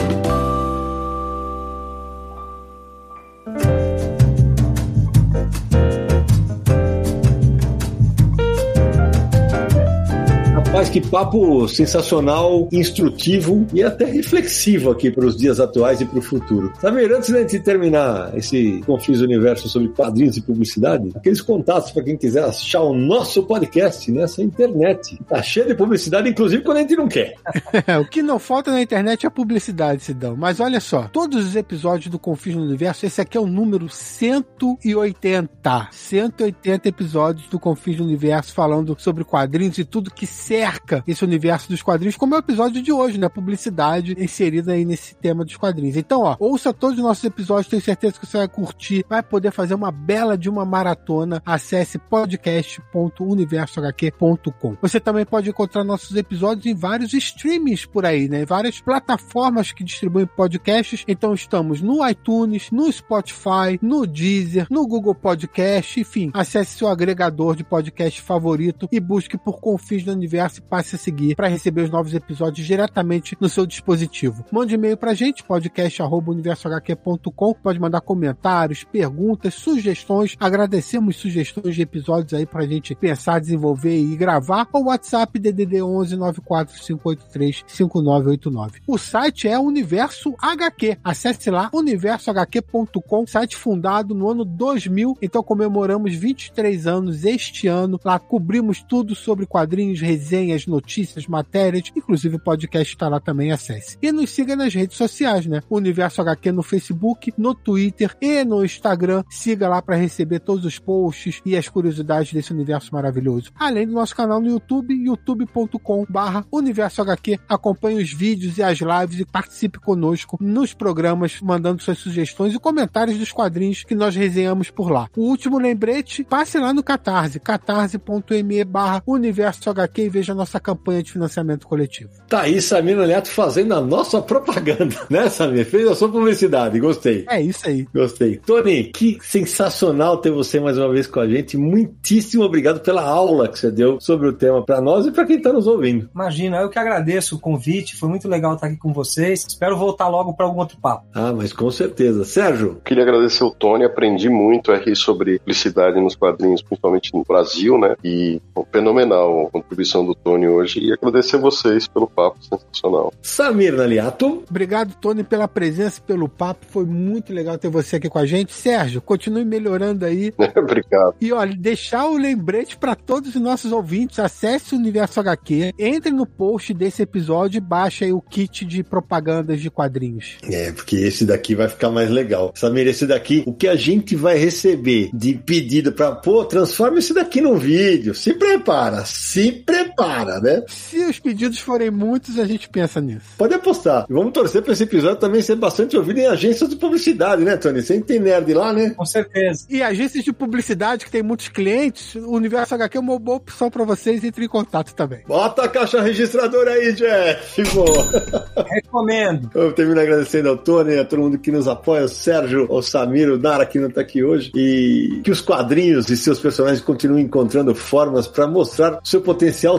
Rapaz, que papo sensacional, instrutivo e até reflexivo aqui para os dias atuais e para o futuro. Samir, antes de gente terminar esse Confis Universo sobre quadrinhos e publicidade, aqueles contatos para quem quiser achar o nosso podcast nessa internet. Tá cheio de publicidade, inclusive quando a gente não quer. o que não falta na internet é publicidade, Sidão. Mas olha só, todos os episódios do Confis no Universo, esse aqui é o número 180. 180 episódios do Confis no Universo falando sobre quadrinhos e tudo que cerca esse universo dos quadrinhos, como é o episódio de hoje, né? Publicidade inserida aí nesse tema dos quadrinhos. Então, ó, ouça todos os nossos episódios, tenho certeza que você vai curtir, vai poder fazer uma bela de uma maratona. Acesse podcast.universohq.com. Você também pode encontrar nossos episódios em vários streamings por aí, né? Várias plataformas que distribuem podcasts. Então, estamos no iTunes, no Spotify, no Deezer, no Google Podcast, enfim. Acesse seu agregador de podcast favorito e busque por Confins do Universo e passe a seguir para receber os novos episódios diretamente no seu dispositivo. Mande e-mail pra gente, podcast.universohq.com. Pode mandar comentários, perguntas, sugestões. Agradecemos sugestões de episódios aí pra gente pensar, desenvolver e gravar. Ou WhatsApp DDD 11 94583 5989. O site é Universo HQ. Acesse lá universohq.com, site fundado no ano 2000. Então comemoramos 23 anos este ano. Lá cobrimos tudo sobre quadrinhos, resenhas, notícias, matérias, inclusive o podcast está lá também, acesse. E nos siga nas redes sociais, né? Universo HQ no Facebook, no Twitter e no Instagram. Siga lá para receber todos os posts e as curiosidades desse universo maravilhoso. Além do nosso canal no YouTube, youtube.com barra Universo HQ. Acompanhe os vídeos e as lives e participe conosco nos programas, mandando suas sugestões e comentários dos quadrinhos que nós resenhamos por lá. O último lembrete, passe lá no Catarse, catarse.me barra Universo HQ e veja nossa campanha de financiamento coletivo. Tá aí, Samir Neto fazendo a nossa propaganda, né, Samir? Fez a sua publicidade, gostei. É isso aí. Gostei. Tony, que sensacional ter você mais uma vez com a gente. Muitíssimo obrigado pela aula que você deu sobre o tema para nós e para quem está nos ouvindo. Imagina, eu que agradeço o convite, foi muito legal estar aqui com vocês. Espero voltar logo para algum outro papo. Ah, mas com certeza. Sérgio? Queria agradecer o Tony, aprendi muito a rir sobre publicidade nos quadrinhos, principalmente no Brasil, né? E fenomenal a contribuição do Tony hoje e agradecer vocês pelo papo sensacional. Samir Naliato. Obrigado, Tony, pela presença, pelo papo. Foi muito legal ter você aqui com a gente. Sérgio, continue melhorando aí. Obrigado. E olha, deixar o lembrete para todos os nossos ouvintes. Acesse o Universo HQ, entre no post desse episódio e baixe aí o kit de propagandas de quadrinhos. É, porque esse daqui vai ficar mais legal. Samir, esse daqui, o que a gente vai receber de pedido para, pô, transforma esse daqui num vídeo. Se prepara, se prepara, né? Se os pedidos forem muitos, a gente pensa nisso. Pode apostar. E vamos torcer para esse episódio também ser bastante ouvido em agências de publicidade, né, Tony? Sempre tem nerd lá, né? Com certeza. E agências de publicidade que tem muitos clientes, o Universo HQ é uma boa opção para vocês. Entre em contato também. Bota a caixa registradora aí, Jeff. Boa. Recomendo. Eu termino agradecendo ao Tony, a todo mundo que nos apoia, o Sérgio, o Samir, o Nara que não tá aqui hoje. E que os quadrinhos e seus personagens continuem encontrando formas para mostrar seu potencial